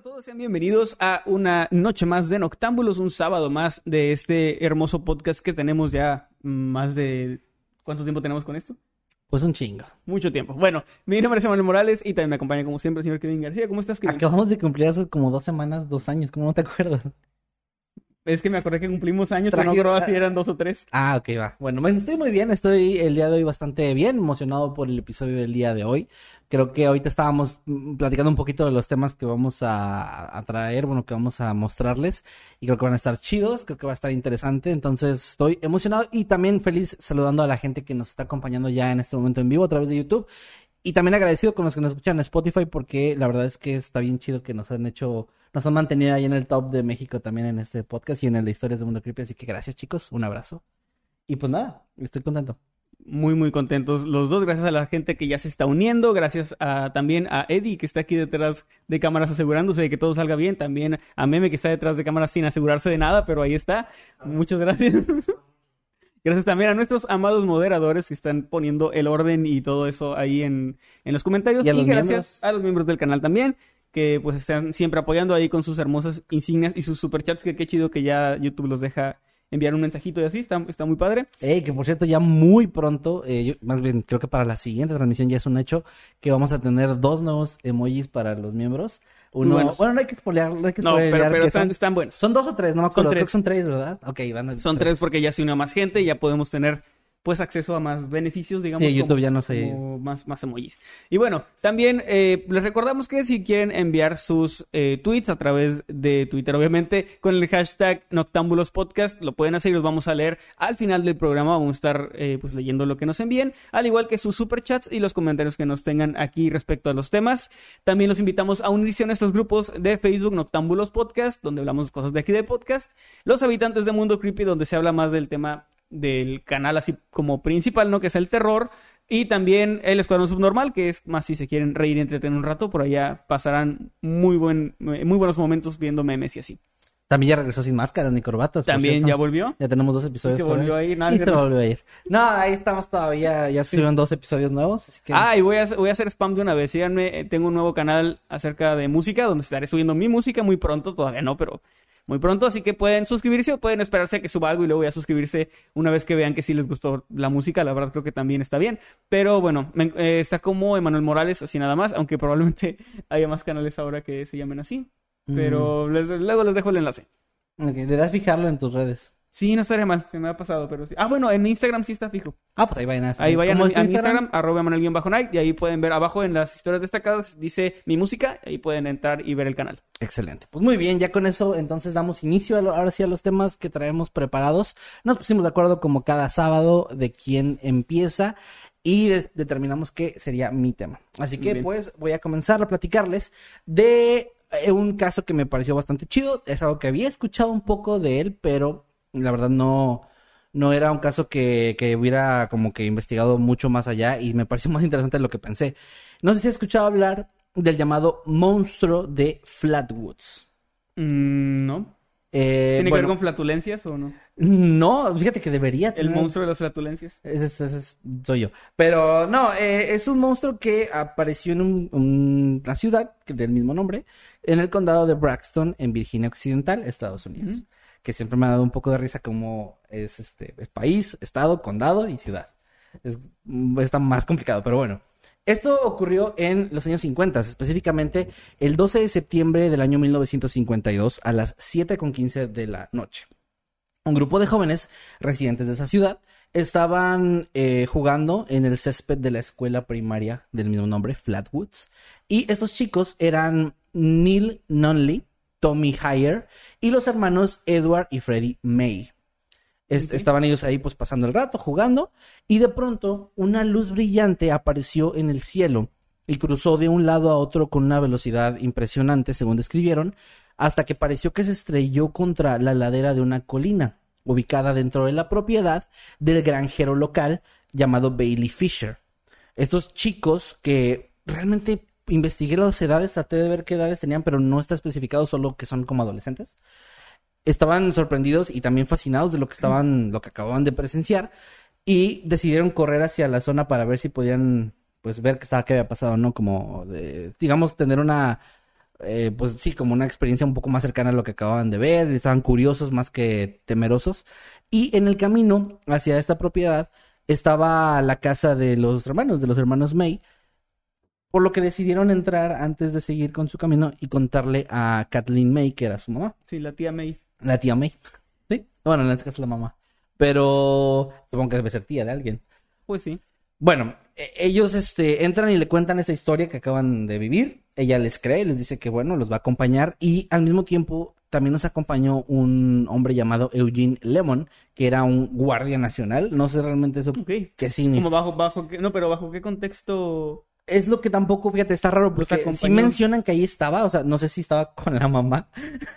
a todos, sean bienvenidos a una noche más de Noctámbulos, un sábado más de este hermoso podcast que tenemos ya más de... ¿Cuánto tiempo tenemos con esto? Pues un chingo. Mucho tiempo. Bueno, mi nombre es Emanuel Morales y también me acompaña como siempre el señor Kevin García. ¿Cómo estás, Kevin? Acabamos de cumplir hace como dos semanas, dos años, ¿cómo no te acuerdas? Es que me acordé que cumplimos años, pero no creo si eran dos o tres. Ah, ok, va. Bueno, bueno, estoy muy bien, estoy el día de hoy bastante bien, emocionado por el episodio del día de hoy. Creo que ahorita estábamos mm, platicando un poquito de los temas que vamos a, a traer, bueno, que vamos a mostrarles, y creo que van a estar chidos, creo que va a estar interesante, entonces estoy emocionado y también feliz saludando a la gente que nos está acompañando ya en este momento en vivo a través de YouTube. Y también agradecido con los que nos escuchan en Spotify porque la verdad es que está bien chido que nos han hecho, nos han mantenido ahí en el top de México también en este podcast y en el de Historias de Mundo Creepy. Así que gracias chicos, un abrazo. Y pues nada, estoy contento. Muy, muy contentos los dos. Gracias a la gente que ya se está uniendo. Gracias a, también a Eddie que está aquí detrás de cámaras asegurándose de que todo salga bien. También a Meme que está detrás de cámaras sin asegurarse de nada, pero ahí está. Muchas gracias. Gracias también a nuestros amados moderadores que están poniendo el orden y todo eso ahí en, en los comentarios. Y a los gracias miembros. a los miembros del canal también, que pues están siempre apoyando ahí con sus hermosas insignias y sus superchats, que qué chido que ya YouTube los deja enviar un mensajito y así, está, está muy padre. Eh, que por cierto, ya muy pronto, eh, yo- más bien creo que para la siguiente transmisión ya es un hecho que vamos a tener dos nuevos emojis para los miembros. Uno, buenos. bueno, no hay que spoilear, no hay que No, pero, pero están, buenos. son dos o tres, no me acuerdo, Son creo tres. que son tres, ¿verdad? Ok, van a Son tres porque ya se unió más gente y ya podemos tener pues acceso a más beneficios, digamos. Sí, YouTube como- ya no como más, más emojis. Y bueno, también eh, les recordamos que si quieren enviar sus eh, tweets a través de Twitter, obviamente, con el hashtag Noctámbulos Podcast, lo pueden hacer y los vamos a leer al final del programa. Vamos a estar eh, pues leyendo lo que nos envíen, al igual que sus superchats y los comentarios que nos tengan aquí respecto a los temas. También los invitamos a unirse a nuestros grupos de Facebook Noctámbulos Podcast, donde hablamos cosas de aquí de podcast. Los habitantes de Mundo Creepy, donde se habla más del tema del canal así como principal, ¿no? Que es el terror. Y también el Escuadrón Subnormal, que es más si se quieren reír y entretener un rato, por allá pasarán muy, buen, muy buenos momentos viendo memes y así. También ya regresó sin máscaras ni corbatas. También ya volvió. Ya tenemos dos episodios. se por volvió ahí. a ir, nada, Y se volvió a ir. No, ahí estamos todavía. Ya se subieron dos episodios nuevos. Así que... Ah, y voy a, voy a hacer spam de una vez. Síganme, tengo un nuevo canal acerca de música, donde estaré subiendo mi música muy pronto, todavía no, pero muy pronto. Así que pueden suscribirse o pueden esperarse a que suba algo y luego ya suscribirse una vez que vean que sí les gustó la música. La verdad creo que también está bien. Pero bueno, me- eh, está como Emanuel Morales, así nada más, aunque probablemente haya más canales ahora que se llamen así. Pero les- luego les dejo el enlace. Mm, ok, deberás fijarlo en tus redes. Sí, no estaría mal, se me ha pasado, pero sí. Ah, bueno, en Instagram sí está fijo. Ah, pues ahí vayan a Ahí vayan a, ¿Cómo mi es tu a mi Instagram, arroba Emanuel-Night, y ahí pueden ver abajo en las historias destacadas, dice mi música, ahí pueden entrar y ver el canal. Excelente. Pues muy bien, ya con eso entonces damos inicio a lo- ahora sí a los temas que traemos preparados. Nos pusimos de acuerdo como cada sábado de quién empieza y determinamos que sería mi tema. Así que bien. pues voy a comenzar a platicarles de eh, un caso que me pareció bastante chido. Es algo que había escuchado un poco de él, pero la verdad no, no era un caso que, que hubiera como que investigado mucho más allá y me pareció más interesante de lo que pensé. No sé si has escuchado hablar del llamado monstruo de Flatwoods. Mm, no. Eh, ¿Tiene que ver con flatulencias o no? No, fíjate que debería El tener- monstruo de las flatulencias. Ese, es- soy yo. Pero no, eh, es un monstruo que apareció en un- un- una ciudad del mismo nombre, en el condado de Braxton, en Virginia Occidental, Estados Unidos. Que siempre me ha dado un poco de risa como es este es país, estado, condado y ciudad. Es, está más complicado, pero bueno. Esto ocurrió en los años 50, específicamente el 12 de septiembre del año 1952 a las 7.15 de la noche. Un grupo de jóvenes residentes de esa ciudad estaban eh, jugando en el césped de la escuela primaria del mismo nombre, Flatwoods. Y estos chicos eran Neil Nunley, Tommy Heyer y los hermanos Edward y Freddie May. Estaban ellos ahí pues pasando el rato, jugando, y de pronto una luz brillante apareció en el cielo y cruzó de un lado a otro con una velocidad impresionante, según describieron, hasta que pareció que se estrelló contra la ladera de una colina, ubicada dentro de la propiedad del granjero local llamado Bailey Fisher. Estos chicos que realmente investigué las edades, traté de ver qué edades tenían, pero no está especificado, solo que son como adolescentes estaban sorprendidos y también fascinados de lo que estaban, lo que acababan de presenciar y decidieron correr hacia la zona para ver si podían, pues, ver qué estaba, qué había pasado, ¿no? Como, de, digamos, tener una, eh, pues sí, como una experiencia un poco más cercana a lo que acababan de ver, estaban curiosos más que temerosos. Y en el camino hacia esta propiedad estaba la casa de los hermanos, de los hermanos May, por lo que decidieron entrar antes de seguir con su camino y contarle a Kathleen May, que era su mamá. Sí, la tía May. La tía May. Sí. Bueno, en este caso la mamá. Pero supongo que debe ser tía de alguien. Pues sí. Bueno, e, ellos este, entran y le cuentan esa historia que acaban de vivir. Ella les cree, les dice que bueno, los va a acompañar. Y al mismo tiempo también nos acompañó un hombre llamado Eugene Lemon, que era un guardia nacional. No sé realmente eso qué significa. Como bajo, bajo, no, pero bajo qué contexto es lo que tampoco, fíjate, está raro porque si mencionan que ahí estaba, o sea, no sé si estaba con la mamá.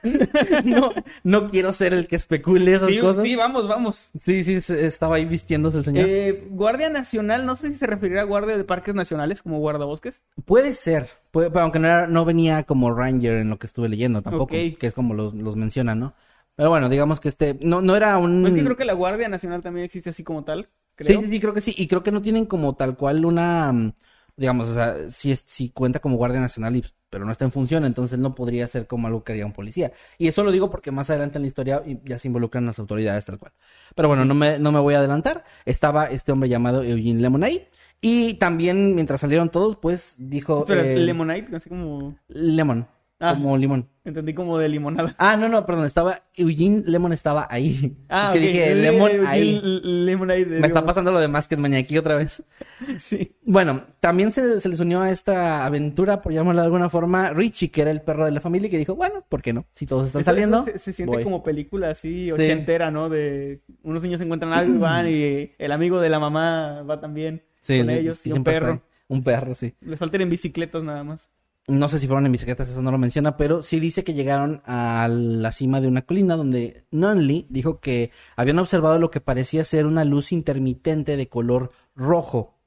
no, no quiero ser el que especule esas cosas. Sí, vamos, vamos. Sí, sí, estaba ahí vistiéndose el señor. Eh, guardia Nacional, no sé si se referirá a Guardia de Parques Nacionales como guardabosques. Puede ser, puede, pero aunque no, no, venía como Ranger en lo que estuve leyendo tampoco, que es como los, los mencionan, ¿no? Pero bueno, digamos que este, no, no era un... Es que creo que la Guardia Nacional también existe así como tal. Sí, sí, sí, creo que sí. Y creo que no tienen como tal cual una digamos, o sea, si, si cuenta como Guardia Nacional, pero no está en función, entonces no podría ser como algo que haría un policía. Y eso lo digo porque más adelante en la historia ya se involucran las autoridades tal cual. Pero bueno, no me, no me voy a adelantar. Estaba este hombre llamado Eugene Lemonade. Y también, mientras salieron todos, pues dijo... Espera, eh, Lemonade, así como... Lemon. Ah, como limón. Entendí como de limonada. Ah, no, no, perdón, estaba Eugene Lemon estaba ahí. Ah, es que dije Lemon ahí. Me está pasando lo de Masked aquí otra vez. sí. Bueno, también se, les unió a esta aventura, por llamarlo de alguna forma, Richie, que era el perro de la familia, y que dijo, bueno, ¿por qué no? Si todos están saliendo. se, siente como película así, ochentera, ¿no? De unos niños se encuentran algo y van, y el amigo de la mamá va también con ellos, y un perro. Un perro, sí. Les faltan en bicicletas nada más. No sé si fueron en bicicletas, eso no lo menciona, pero sí dice que llegaron a la cima de una colina donde Nunley dijo que habían observado lo que parecía ser una luz intermitente de color rojo.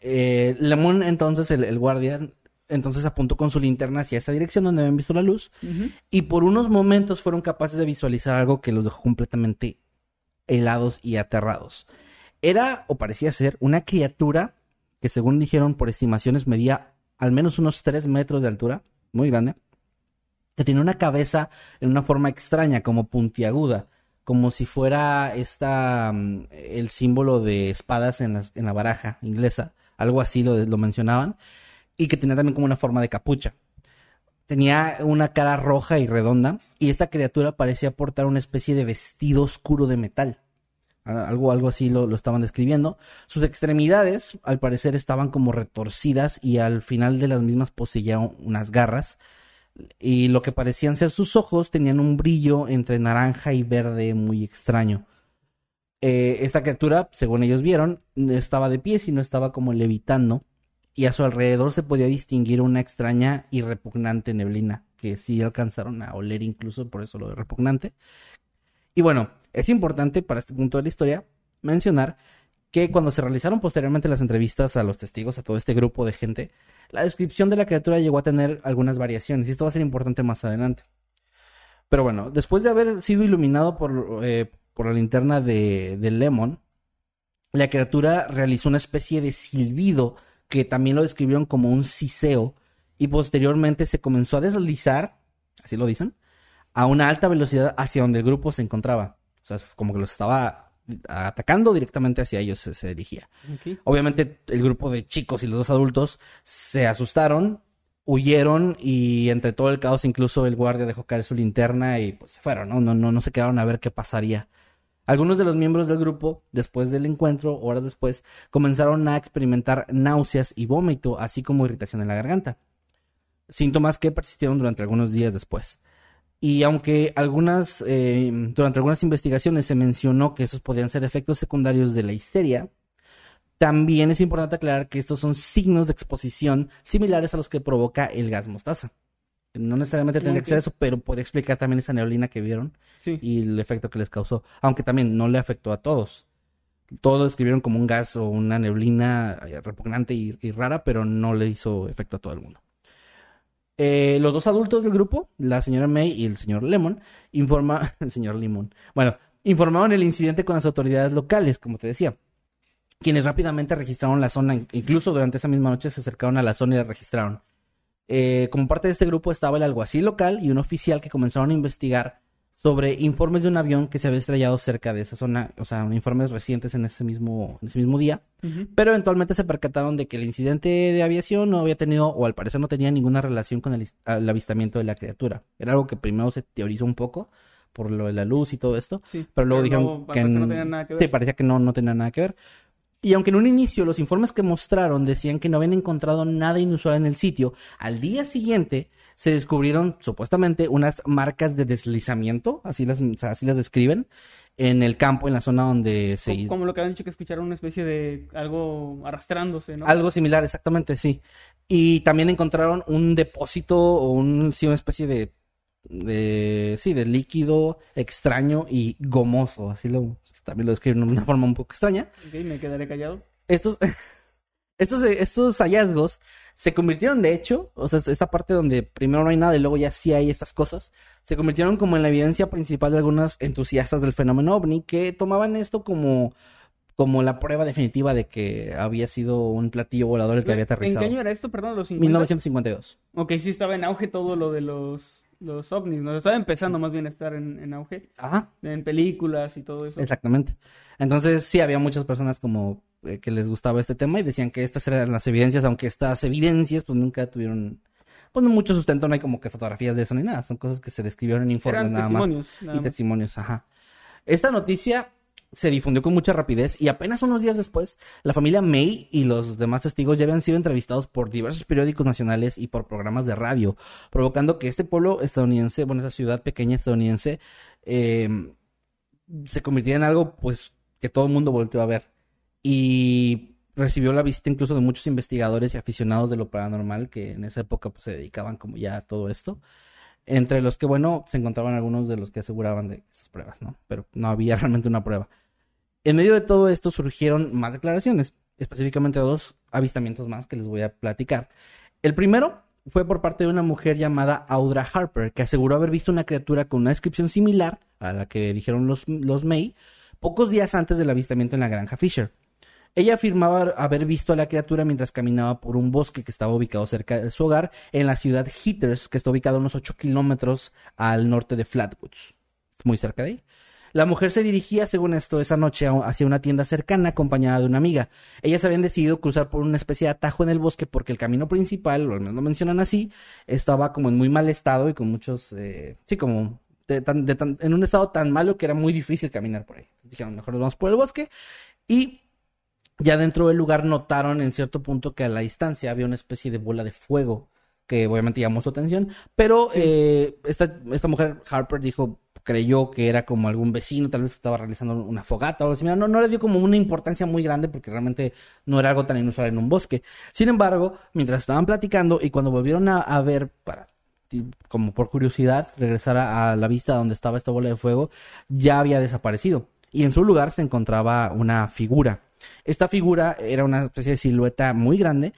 Eh, Lemon, entonces, el, guardia, entonces apuntó con su linterna hacia esa dirección donde habían visto la luz y por unos momentos fueron capaces de visualizar algo que los dejó completamente helados y aterrados. Era, o parecía ser, una criatura que según dijeron por estimaciones medía al menos unos 3 metros de altura, muy grande, que tiene una cabeza en una forma extraña, como puntiaguda, como si fuera esta, mm, el símbolo de espadas en, en la baraja inglesa, algo así lo, lo mencionaban, y que tenía también como una forma de capucha. Tenía una cara roja y redonda, y esta criatura parecía portar una especie de vestido oscuro de metal. Algo, algo así lo, estaban describiendo. Sus extremidades, al parecer, estaban como retorcidas y al final de las mismas poseían unas garras. Y lo que parecían ser sus ojos tenían un brillo entre naranja y verde muy extraño. Eh, esta criatura, según ellos vieron, estaba de pie, no estaba como levitando. Y a su alrededor se podía distinguir una extraña y repugnante neblina, que sí alcanzaron a oler incluso, por eso lo de repugnante, y bueno, es importante para este punto de la historia mencionar que cuando se realizaron posteriormente las entrevistas a los testigos, a todo este grupo de gente, la descripción de la criatura llegó a tener algunas variaciones y esto va a ser importante más adelante. Pero bueno, después de haber sido iluminado por, eh, por la linterna de, de Lemon, la criatura realizó una especie de silbido que también lo describieron como un siseo y posteriormente se comenzó a deslizar, así lo dicen, a una alta velocidad hacia donde el grupo se encontraba. O sea, como que los estaba atacando directamente hacia ellos se, se dirigía. Obviamente el grupo de chicos y los dos adultos se asustaron, huyeron y entre todo el caos incluso el guardia dejó caer su linterna y pues se fueron, ¿no? No, no, no se quedaron a ver qué pasaría. Algunos de los miembros del grupo, después del encuentro, horas después, comenzaron a experimentar náuseas y vómito, así como irritación en la garganta. Síntomas que persistieron durante algunos días después. Y aunque algunas, eh, durante algunas investigaciones se mencionó que esos podían ser efectos secundarios de la histeria, también es importante aclarar que estos son signos de exposición similares a los que provoca el gas mostaza. No necesariamente tendría que ser eso, pero puede explicar también esa neblina que vieron Sí. y el efecto que les causó. Aunque también no le afectó a todos. Todos lo describieron como un gas o una neblina eh, repugnante y, y rara, pero no le hizo efecto a todo el mundo. Eh, los dos adultos del grupo, la señora May y el señor Lemon, informa, el señor Limón, bueno, informaron el incidente con las autoridades locales, como te decía, quienes rápidamente registraron la zona, incluso durante esa misma noche se acercaron a la zona y la registraron. Eh, como parte de este grupo estaba el alguacil local y un oficial que comenzaron a investigar sobre informes de un avión que se había estrellado cerca de esa zona, o sea, informes recientes en ese mismo, en ese mismo día. Pero eventualmente se percataron de que el incidente de aviación no había tenido, o al parecer no tenía ninguna relación con el, el avistamiento de la criatura. Era algo que primero se teorizó un poco por lo de la luz y todo esto, Sí. pero luego dijeron que, no n- tenía nada que ver. sí, parecía que no, no tenía nada que ver. Y aunque en un inicio los informes que mostraron decían que no habían encontrado nada inusual en el sitio, al día siguiente se descubrieron supuestamente unas marcas de deslizamiento, así las, así las describen, en el campo, en la zona donde se Co- hizo. Como lo que habían dicho que escucharon una especie de algo arrastrándose, ¿no? Algo similar, exactamente, sí. Y también encontraron un depósito o un, sí, una especie de, de, sí, de líquido extraño y gomoso, así lo, también lo describen de una forma un poco extraña. Ok, me quedaré callado. Estos, estos, estos hallazgos se convirtieron, de hecho, o sea, esta parte donde primero no hay nada y luego ya sí hay estas cosas, se convirtieron como en la evidencia principal de algunos entusiastas del fenómeno ovni que tomaban esto como, como la prueba definitiva de que había sido un platillo volador el que había ¿En qué aterrizado. año era esto? Perdón, los 50. 1952. Ok, sí estaba en auge todo lo de los, los ovnis, ¿no? Estaba empezando más bien a estar en, en auge. Ajá, En películas y todo eso. exactamente. Entonces sí había muchas personas como eh, que les gustaba este tema y decían que estas eran las evidencias, aunque estas evidencias pues nunca tuvieron pues no mucho sustento, no hay como que fotografías de eso ni nada, son cosas que se describieron en informes Eran nada más testimonios. nada y más. testimonios, ajá. Esta noticia se difundió con mucha rapidez y apenas unos días después, la familia May y los demás testigos ya habían sido entrevistados por diversos periódicos nacionales y por programas de radio, provocando que este pueblo estadounidense, bueno, esa ciudad pequeña estadounidense, eh, se convirtiera en algo, pues, que todo el mundo volteó a ver. Y recibió la visita incluso de muchos investigadores y aficionados de lo paranormal que en esa época pues, se dedicaban como ya a todo esto. Entre los que, bueno, se encontraban algunos de los que aseguraban de esas pruebas, ¿no? Pero no había realmente una prueba. En medio de todo esto surgieron más declaraciones, específicamente dos avistamientos más que les voy a platicar. El primero fue por parte de una mujer llamada Audra Harper, que aseguró haber visto una criatura con una descripción similar a la que dijeron los, los May pocos días antes del avistamiento en la granja Fisher. Ella afirmaba haber visto a la criatura mientras caminaba por un bosque que estaba ubicado cerca de su hogar en la ciudad Heaters, que está ubicada a unos 8 kilómetros al norte de Flatwoods, muy cerca de ahí. La mujer se dirigía, según esto, esa noche hacia una tienda cercana acompañada de una amiga. Ellas habían decidido cruzar por una especie de atajo en el bosque porque el camino principal, o al menos lo mencionan así, estaba como en muy mal estado y con muchos, eh, sí, como de tan- de tan- en un estado tan malo que era muy difícil caminar por ahí. Dijeron, mejor nos vamos por el bosque. Y ya dentro del lugar notaron en cierto punto que a la distancia había una especie de bola de fuego que obviamente llamó su atención, pero Sí. eh, esta, esta mujer, Harper, dijo, creyó que era como algún vecino, tal vez estaba realizando una fogata o algo similar. No, no le dio como una importancia muy grande porque realmente no era algo tan inusual en un bosque. Sin embargo, mientras estaban platicando y cuando volvieron a, ver para como por curiosidad regresar a, a la vista donde estaba esta bola de fuego, ya había desaparecido. Y en su lugar se encontraba una figura. Esta figura era una especie de silueta muy grande,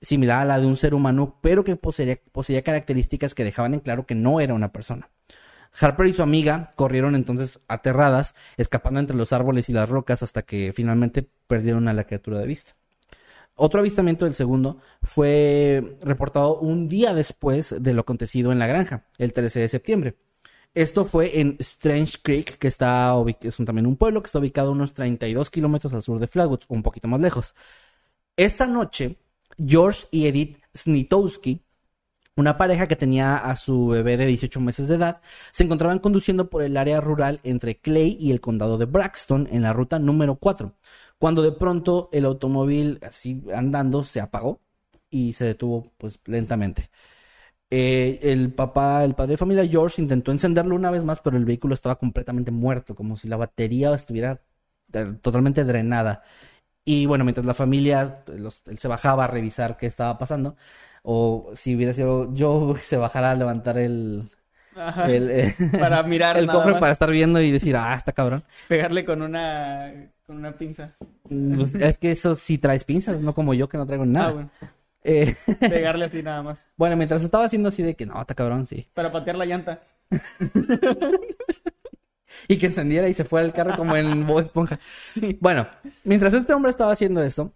similar a la de un ser humano, pero que poseía, poseía características que dejaban en claro que no era una persona. Harper y su amiga corrieron entonces aterradas, escapando entre los árboles y las rocas hasta que finalmente perdieron a la criatura de vista. Otro avistamiento del segundo fue reportado un día después de lo acontecido en la granja, el 13 de septiembre. Esto fue en Strange Creek, que está es un- también un pueblo que está ubicado a unos 32 kilómetros al sur de Flatwoods, un poquito más lejos. Esa noche, George y Edith Snitowski, una pareja que tenía a su bebé de 18 meses de edad, se encontraban conduciendo por el área rural entre Clay y el condado de Braxton en la ruta número 4, cuando de pronto el automóvil, así andando, se apagó y se detuvo pues lentamente. Eh, el papá, el padre de familia George intentó encenderlo una vez más, pero el vehículo estaba completamente muerto, como si la batería estuviera eh, totalmente drenada. Y bueno, mientras la familia, los- él se bajaba a revisar qué estaba pasando, o si hubiera sido yo, se bajara a levantar el, Ajá. el, eh, Para mirar el cofre más. para estar viendo y decir, ah, está cabrón. Pegarle con una, con una pinza. Pues, es que eso sí traes pinzas, no como yo que no traigo nada. Ah, bueno. Eh, Pegarle así nada más. bueno, mientras estaba haciendo así de que no, está cabrón, sí. Para patear la llanta. Y que encendiera y se fuera el carro como en Bob Esponja. Sí. Bueno, mientras este hombre estaba haciendo eso,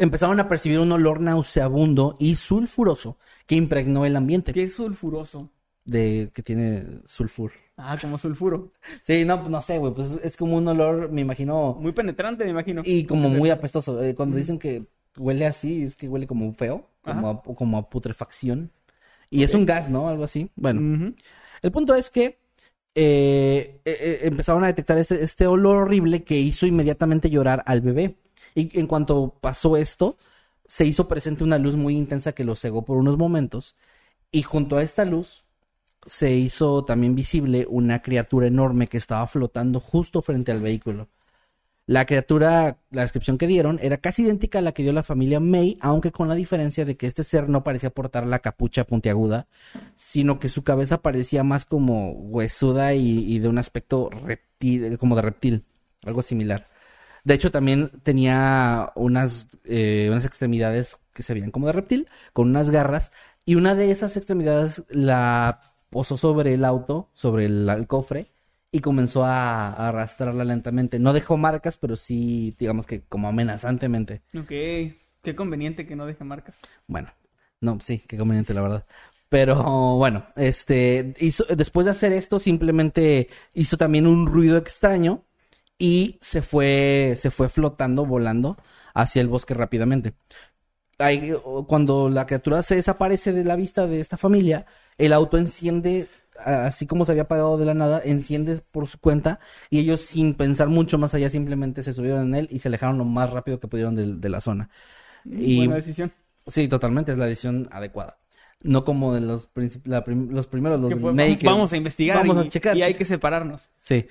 empezaron a percibir un olor nauseabundo y sulfuroso que impregnó el ambiente Qué sulfuroso. de que tiene sulfur. Ah, como sulfuro. Sí, no, no sé, güey, pues es como un olor, me imagino, Muy penetrante, me imagino. y como muy apestoso. Eh, cuando dicen que huele así, es que huele como feo, como, a, como a putrefacción. Y es un gas, ¿no? Algo así. Bueno, el punto es que eh, eh, empezaron a detectar este, este olor horrible que hizo inmediatamente llorar al bebé. Y en cuanto pasó esto, se hizo presente una luz muy intensa que lo cegó por unos momentos. Y junto a esta luz se hizo también visible una criatura enorme que estaba flotando justo frente al vehículo. La criatura, la descripción que dieron, era casi idéntica a la que dio la familia May, aunque con la diferencia de que este ser no parecía portar la capucha puntiaguda, sino que su cabeza parecía más como huesuda y, y de un aspecto reptil, como de reptil, algo similar. De hecho, también tenía unas, eh, unas extremidades que se veían como de reptil, con unas garras, y una de esas extremidades la posó sobre el auto, sobre el, el cofre, y comenzó a, a arrastrarla lentamente. No dejó marcas, pero sí, digamos que como amenazantemente. Ok. Qué conveniente que no deje marcas. Bueno, no, sí, qué conveniente, la verdad. Pero bueno, este, hizo, después de hacer esto, simplemente hizo también un ruido extraño y se fue, se fue flotando, volando hacia el bosque rápidamente. Ahí, cuando la criatura se desaparece de la vista de esta familia, el auto enciende, así como se había apagado de la nada, enciende por su cuenta y ellos sin pensar mucho más allá simplemente se subieron en él y se alejaron lo más rápido que pudieron de, de la zona. Y Buena decisión. Sí, totalmente, es la decisión adecuada. No como de los, la prim- los primeros, los fue- que- Vamos a investigar. Vamos y, a checar. Y hay que separarnos. Sí,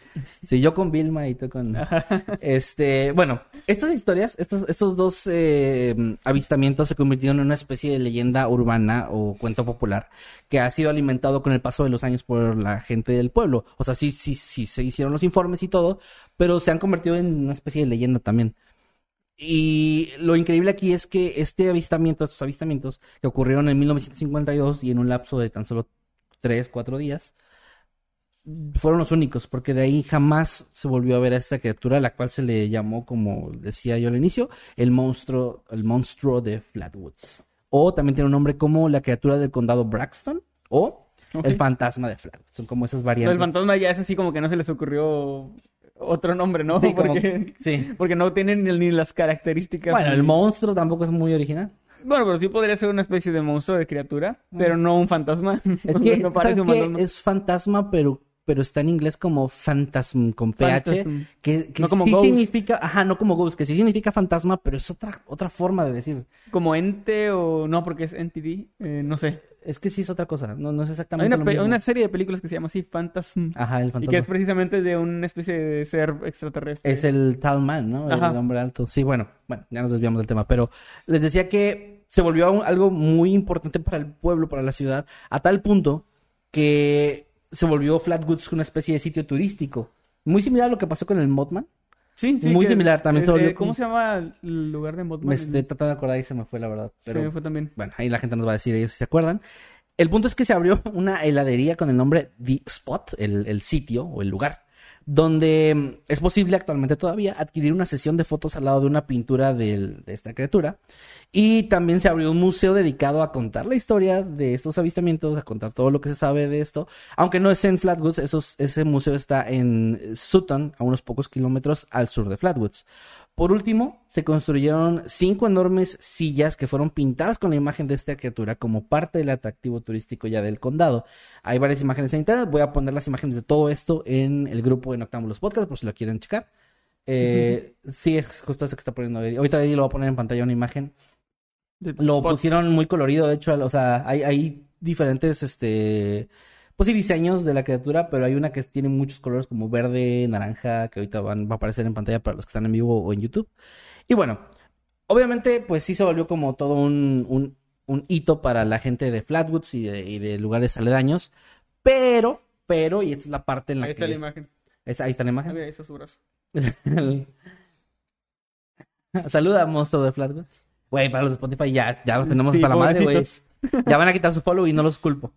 sí, yo con Vilma y tú con... este, bueno, estas historias, estos, estos dos eh, avistamientos se convirtieron en una especie de leyenda urbana o cuento popular que ha sido alimentado con el paso de los años por la gente del pueblo. O sea, sí, sí, sí, se hicieron los informes y todo, pero se han convertido en una especie de leyenda también. Y lo increíble aquí es que este avistamiento, estos avistamientos que ocurrieron en 1952 y en un lapso de tan solo 3, 4 días, fueron los únicos, porque de ahí jamás se volvió a ver a esta criatura, a la cual se le llamó, como decía yo al inicio, el monstruo, el monstruo de Flatwoods. O también tiene un nombre como la criatura del condado Braxton o el fantasma de Flatwoods. Son como esas Pero variantes. el fantasma ya es así como que no se les ocurrió otro nombre, ¿no? Sí, como- porque, sí. porque no tienen ni, las características. Bueno, el monstruo tampoco es muy original. Bueno, pero sí podría ser una especie de monstruo de criatura, pero no un fantasma. Es que, no parece ¿sabes un fantasma. es fantasma, pero, pero está en inglés como phantasm con PH, que, que No como sí ghost. significa, ajá, no como ghost, que sí significa fantasma, pero es otra, otra forma de decir. Como ente o no, porque es entity, eh, no sé. Es que sí es otra cosa, no, no es Hay exactamente una, lo pe- mismo. una serie de películas que se llama así, Phantasm. Ajá, el Y fantasma. que es precisamente de una especie de ser extraterrestre. Es el tal man, ¿no? Ajá. El hombre alto. Sí, bueno, bueno, ya nos desviamos del tema, pero les decía que se volvió un- algo muy importante para el pueblo, para la ciudad, a tal punto que se volvió Flatwoods una especie de sitio turístico. Muy similar a lo que pasó con el Mothman. Sí, sí. muy similar, también se volvió ¿Cómo como- se llama el lugar de Mothman? Me estoy tratando de acordar y se me fue la verdad. Pero Sí, fue también. bueno, ahí la gente nos va a decir ellos si se acuerdan. El punto es que se abrió una heladería con el nombre The Spot, el, el sitio o el lugar. Donde mm, es posible actualmente todavía adquirir una sesión de fotos al lado de una pintura de esta criatura. Y también se abrió un museo dedicado a contar la historia de estos avistamientos, a contar todo lo que se sabe de esto. Aunque no es en Flatwoods, ese museo está en Sutton, a unos pocos kilómetros al sur de Flatwoods. Por último, se construyeron cinco enormes sillas que fueron pintadas con la imagen de esta criatura como parte del atractivo turístico ya del condado. Hay varias imágenes en internet. Voy a poner las imágenes de todo esto en el grupo de Noctámbulos Podcast por si lo quieren checar. Eh, Sí, es justo eso que está poniendo Eddie. Ahorita Eddie lo va a poner en pantalla una imagen. Lo spot. pusieron muy colorido, de hecho, o sea, hay, hay diferentes, este, pues sí, diseños de la criatura, pero hay una que tiene muchos colores como verde, naranja, que ahorita van, va a aparecer en pantalla para los que están en vivo o en YouTube. Y bueno, obviamente, pues sí se volvió como todo un, un, un hito para la gente de Flatwoods y de, y de lugares aledaños, pero, pero, y esta es la parte en la Ahí que... está la imagen. Ahí está la imagen. ahí está su brazo. Saluda, monstruo de Flatwoods. Güey, para los de Spotify ya, ya los tenemos Sí, hasta la madre, güey. Ya van a quitar su follow y no los culpo.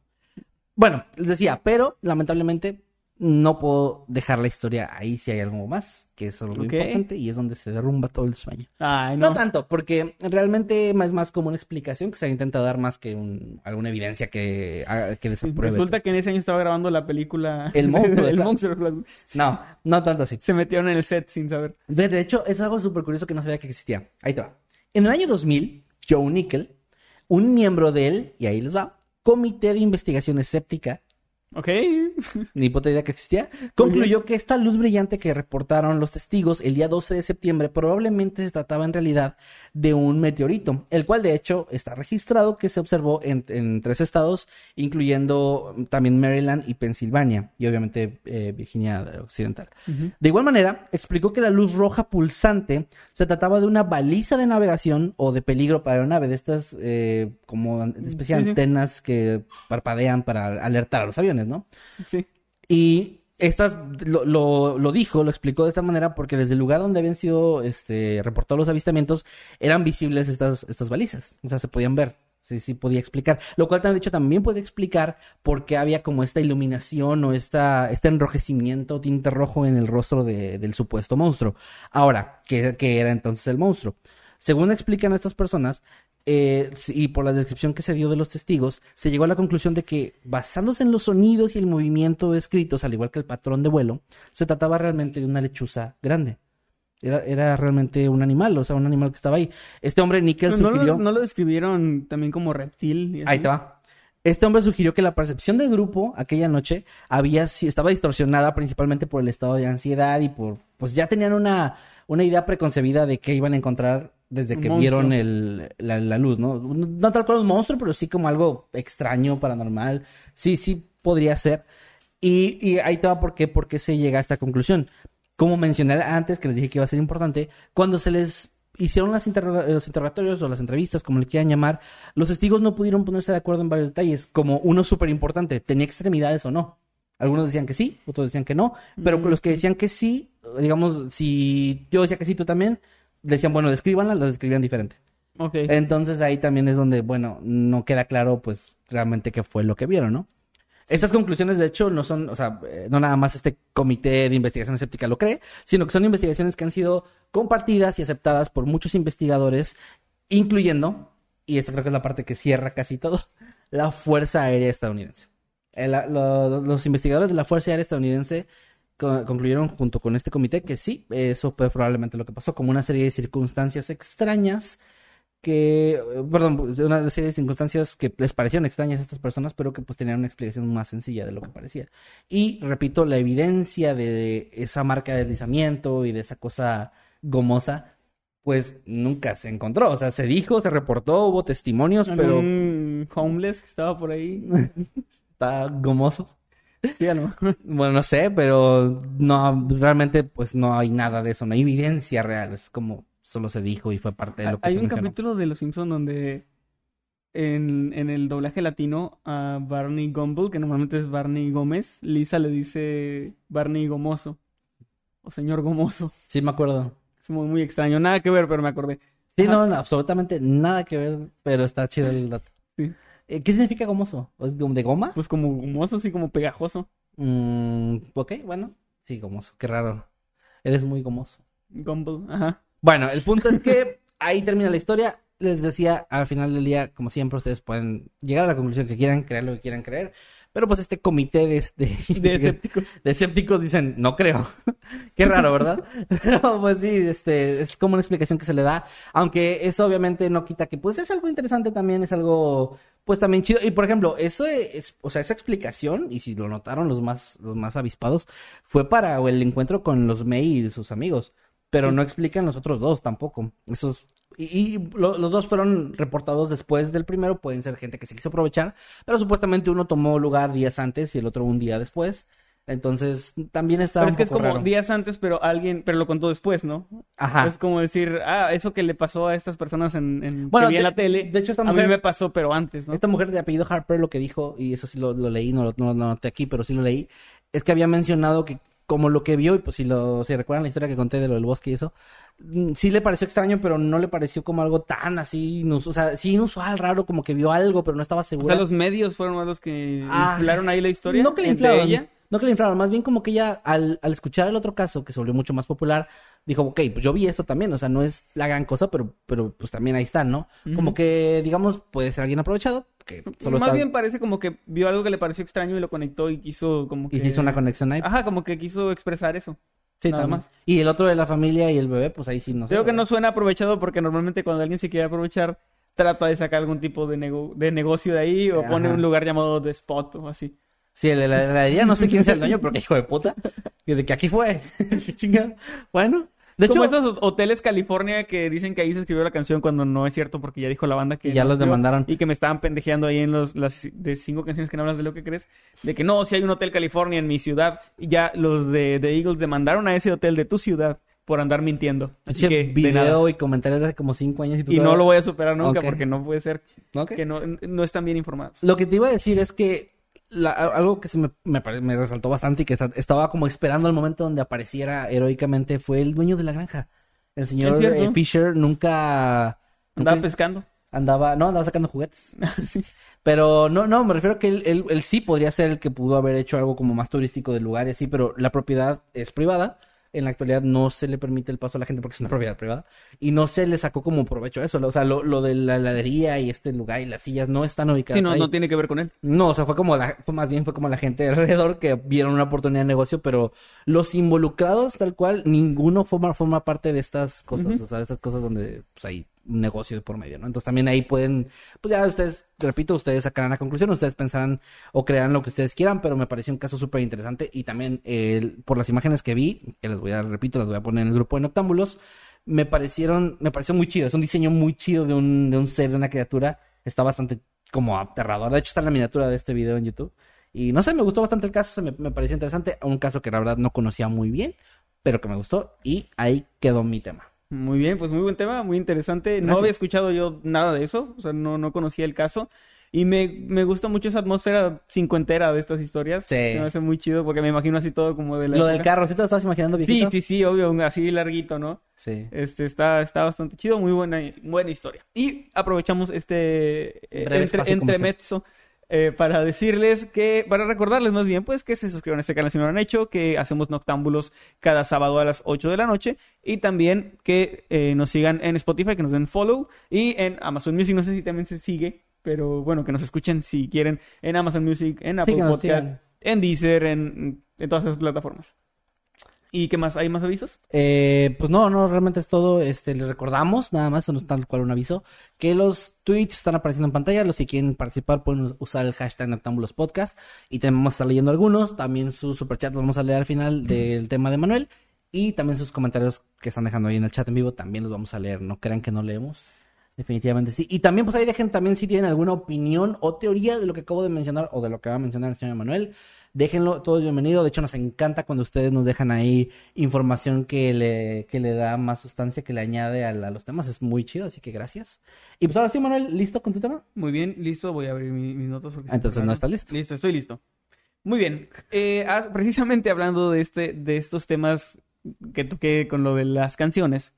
Bueno, les decía, pero lamentablemente no puedo dejar la historia ahí si hay algo más, que es algo muy Ok. importante y es donde se derrumba todo el sueño. Ay, No, no. tanto, porque realmente es más como una explicación que se intenta dar más que un- alguna evidencia que, haga- que desapruebe. Resulta que en ese año estaba grabando la película El monstruo de El monstruo de. No, no tanto así. Se metieron en el set sin saber. De de hecho, es algo súper curioso que no sabía que existía. Ahí te va. En el año 2000, Joe Nickel, un miembro del, y ahí les va, Comité de Investigación Escéptica, Ok. ni puta idea que existía, concluyó que esta luz brillante que reportaron los testigos el día 12 de septiembre probablemente se trataba en realidad de un meteorito, el cual de hecho está registrado que se observó en, en tres estados, incluyendo también Maryland y Pensilvania, y obviamente eh, Virginia Occidental. De igual manera, explicó que la luz roja pulsante se trataba de una baliza de navegación o de peligro para la nave, de estas eh, como an- especie de Sí, sí. antenas que parpadean para alertar a los aviones, ¿no? Sí. Y estas lo, lo, lo dijo, lo explicó de esta manera porque desde el lugar donde habían sido este, reportados los avistamientos eran visibles estas, estas balizas, o sea, se podían ver. Sí, sí, podía explicar. Lo cual también, de hecho, también puede explicar por qué había como esta iluminación o esta, este enrojecimiento, tinte rojo en el rostro de- del supuesto monstruo. Ahora, ¿qué, qué era entonces el monstruo? Según explican estas personas, eh, y por la descripción que se dio de los testigos, se llegó a la conclusión de que, basándose en los sonidos y el movimiento descritos, al igual que el patrón de vuelo, se trataba realmente de una lechuza grande. Era, era realmente un animal, o sea, un animal que estaba ahí. Este hombre, Nickel, No, no sugirió... lo, no lo describieron también como reptil. y? Ahí te va. Este hombre sugirió que la percepción del grupo aquella noche había estaba distorsionada principalmente por el estado de ansiedad y por pues ya tenían una, una idea preconcebida de qué iban a encontrar desde que monstruo. vieron el, la, la luz, ¿no? No tal cual un monstruo, pero sí como algo extraño, paranormal. Sí, sí podría ser. Y, y ahí te va por qué, por qué se llega a esta conclusión. Como mencioné antes, que les dije que iba a ser importante, cuando se les hicieron las interroga- los interrogatorios o las entrevistas, como le quieran llamar, los testigos no pudieron ponerse de acuerdo en varios detalles, como uno súper importante, ¿tenía extremidades o no? Algunos decían que sí, otros decían que no, pero Mm. los que decían que sí, digamos, si yo decía que sí, tú también, decían, bueno, descríbanlas, las describían diferente. Entonces ahí también es donde, bueno, no queda claro, pues, realmente qué fue lo que vieron, ¿no? Estas conclusiones, de hecho, no son, o sea, eh, no nada más este comité de investigación escéptica lo cree, sino que son investigaciones que han sido compartidas y aceptadas por muchos investigadores, incluyendo, y esta creo que es la parte que cierra casi todo, la Fuerza Aérea Estadounidense. Lo- los investigadores de la Fuerza Aérea Estadounidense concluyeron junto con este comité que sí, eso fue probablemente lo que pasó, como una serie de circunstancias extrañas que, eh, perdón, una serie de circunstancias que les parecieron extrañas a estas personas, pero que pues tenían una explicación más sencilla de lo que parecía. Y repito, la evidencia de esa marca de deslizamiento y de esa cosa gomosa, pues nunca se encontró. O sea, se dijo, se reportó, hubo testimonios, pero Un homeless que estaba por ahí. está gomoso. Sí, a lo mejor. Bueno, no sé, pero no, realmente pues no hay nada de eso, no hay evidencia real, es como solo se dijo y fue parte de lo que Hay se un mencionó. capítulo de Los Simpsons donde en, en el doblaje latino a Barney Gumble, que normalmente es Barney Gómez, Lisa le dice Barney Gomoso. O señor Gomoso. Sí, me acuerdo. Es muy, muy extraño. Nada que ver, pero me acordé. Sí, no, no, absolutamente nada que ver, pero está chido el dato. Eh, ¿Qué significa gomoso? ¿Es de de goma? Pues como gomoso, así como pegajoso. Mm, ok, bueno. Sí, gomoso, qué raro. Eres muy gomoso. Gumble, ajá. Bueno, el punto es que ahí termina la historia. Les decía, al final del día, como siempre, ustedes pueden llegar a la conclusión que quieran, creer lo que quieran creer. Pero pues este comité de, de, De escépticos. de escépticos dicen, no creo. Qué raro, ¿verdad? Pero pues sí, este, es como una explicación que se le da. Aunque eso obviamente no quita que pues es algo interesante también, es algo pues también chido. Y por ejemplo, eso es, o sea, esa explicación, y si lo notaron los más, los más avispados, fue para el encuentro con los May y sus amigos. Pero no explican los otros dos tampoco. Esos y, y lo- los dos fueron reportados después del primero, pueden ser gente que se quiso aprovechar, pero supuestamente uno tomó lugar días antes y el otro un día después. Entonces, también está Pero un es que es como raro. días antes, pero alguien, pero lo contó después, ¿no? Ajá. Es como decir, ah, eso que le pasó a estas personas en, en Bueno, que vi en la tele, de hecho, esta a mí me pasó, pero antes, ¿no? Esta mujer de apellido Harper lo que dijo, y eso sí lo, lo leí, no lo, no lo noté aquí, pero sí lo leí, es que había mencionado que como lo que vio, y pues si lo, si recuerdan la historia que conté de lo del bosque y eso, mm, sí le pareció extraño, pero no le pareció como algo tan así, o sea, sí inusual, raro, como que vio algo, pero no estaba O segura. sea, los medios fueron los que Ah, inflaron ahí la historia. No que le inflaron, ella. No que le inflaron, más bien como que ella al, al escuchar el otro caso, que se volvió mucho más popular, dijo, ok, pues yo vi esto también, o sea, no es la gran cosa, pero, pero pues también ahí está, ¿no? Como que, digamos, puede ser alguien aprovechado, que solo Más está... bien parece como que vio algo que le pareció extraño y lo conectó y quiso como que... Y se hizo una conexión ahí. Ajá, como que quiso expresar eso. Sí, nada también. más. Y el otro de la familia y el bebé, pues ahí sí no sé. Creo que no suena aprovechado porque normalmente cuando alguien se quiere aprovechar, trata de sacar algún tipo de, nego- de negocio de ahí o pone Ajá. un lugar llamado The Spot o así. Sí, el de la heladería, no sé quién sea el dueño, pero qué hijo de puta. Que de que aquí fue. Qué chingada. Bueno. De como hecho, esos hoteles California que dicen que ahí se escribió la canción cuando no es cierto porque ya dijo la banda que Y ya los demandaron. y que me estaban pendejeando ahí en los las de cinco canciones que no hablas de lo que crees de que no si hay un hotel California en mi ciudad y ya los de, de Eagles demandaron a ese hotel de tu ciudad por andar mintiendo así que de nada. video y comentarios de hace como cinco años y tú y no lo voy a superar nunca porque no puede ser Ok. que no, no están bien informados Lo que te iba a decir es que la- algo que se me, me, me resaltó bastante y que esta- estaba como esperando el momento donde apareciera heroicamente fue el dueño de la granja. El señor eh, Fisher nunca... andaba nunca pescando andaba... No, andaba sacando juguetes. Pero no, no, me refiero a que él, él- él sí podría ser el que pudo haber hecho algo como más turístico del lugar y así, pero la propiedad es privada. En la actualidad no se le permite el paso a la gente porque es una propiedad privada. Y no se le sacó como provecho a eso. O sea, lo, lo de la heladería y este lugar y las sillas no están ubicadas sí no ahí. no tiene que ver con él No, o sea, fue como la, fue más bien fue como la gente alrededor que vieron una oportunidad de negocio, pero los involucrados tal cual, ninguno forma, forma parte de estas cosas, o sea, de estas cosas donde pues, un negocio de por medio, ¿no? Entonces también ahí pueden, pues ya ustedes, repito, ustedes sacarán la conclusión, ustedes pensarán o crearán lo que ustedes quieran, pero me pareció un caso súper interesante y también por las imágenes que vi, que les voy a, repito, las voy a poner en el grupo de Noctámbulos, me parecieron, me pareció muy chido, es un diseño muy chido de un, de un ser, de una criatura, está bastante como aterrador, de hecho está en la miniatura de este video en YouTube, y no sé, me gustó bastante el caso, me, me pareció interesante, un caso que la verdad no conocía muy bien, pero que me gustó, y ahí quedó mi tema. Muy bien, pues muy buen tema, muy interesante. No había escuchado yo nada de eso, o sea, no, no conocía el caso. Y me, me gusta mucho esa atmósfera cincuentera de estas historias. Sí. Se me hace muy chido porque me imagino así todo como de la Lo del época. carro, ¿sí te lo estabas imaginando, Sí, viejito? sí, sí, obvio, un- así larguito, ¿no? Sí. Este está, está bastante chido, muy buena, buena historia. Y aprovechamos este eh, entre, comercial. Eh, para decirles que, para recordarles más bien, pues que se suscriban a este canal si no lo han hecho, que hacemos noctámbulos cada sábado a las 8 de la noche y también que eh, nos sigan en Spotify, que nos den follow y en Amazon Music, no sé si también se sigue, pero bueno, que nos escuchen si quieren en Amazon Music, en Apple nos Podcast, sigan. en Deezer, en, en todas esas plataformas. ¿Y qué más? ¿Hay más avisos? Eh, pues no, no, realmente es todo. Este, les recordamos, nada más, eso no es tal cual un aviso, que los tweets están apareciendo en pantalla. Los que quieren participar pueden us- usar el hashtag Noctámbulos Podcast. Y también vamos a estar leyendo algunos. También sus superchats los vamos a leer al final del tema de Manuel. Y también sus comentarios que están dejando ahí en el chat en vivo también los vamos a leer. No crean que no leemos. Definitivamente sí. Y también, pues ahí dejen también si tienen alguna opinión o teoría de lo que acabo de mencionar o de lo que va a mencionar el señor Manuel. Déjenlo, todo bienvenido. De hecho, nos encanta cuando ustedes nos dejan ahí información que le, que le da más sustancia, que le añade a, la- a los temas. Es muy chido, así que gracias. Y pues ahora sí, Manuel, ¿listo con tu tema? Muy bien, listo. Voy a abrir mi- mis notas. porque entonces no hago. está listo. Listo, estoy listo. Muy bien. Eh, ah, precisamente hablando de, este, de estos temas que toqué con lo de las canciones.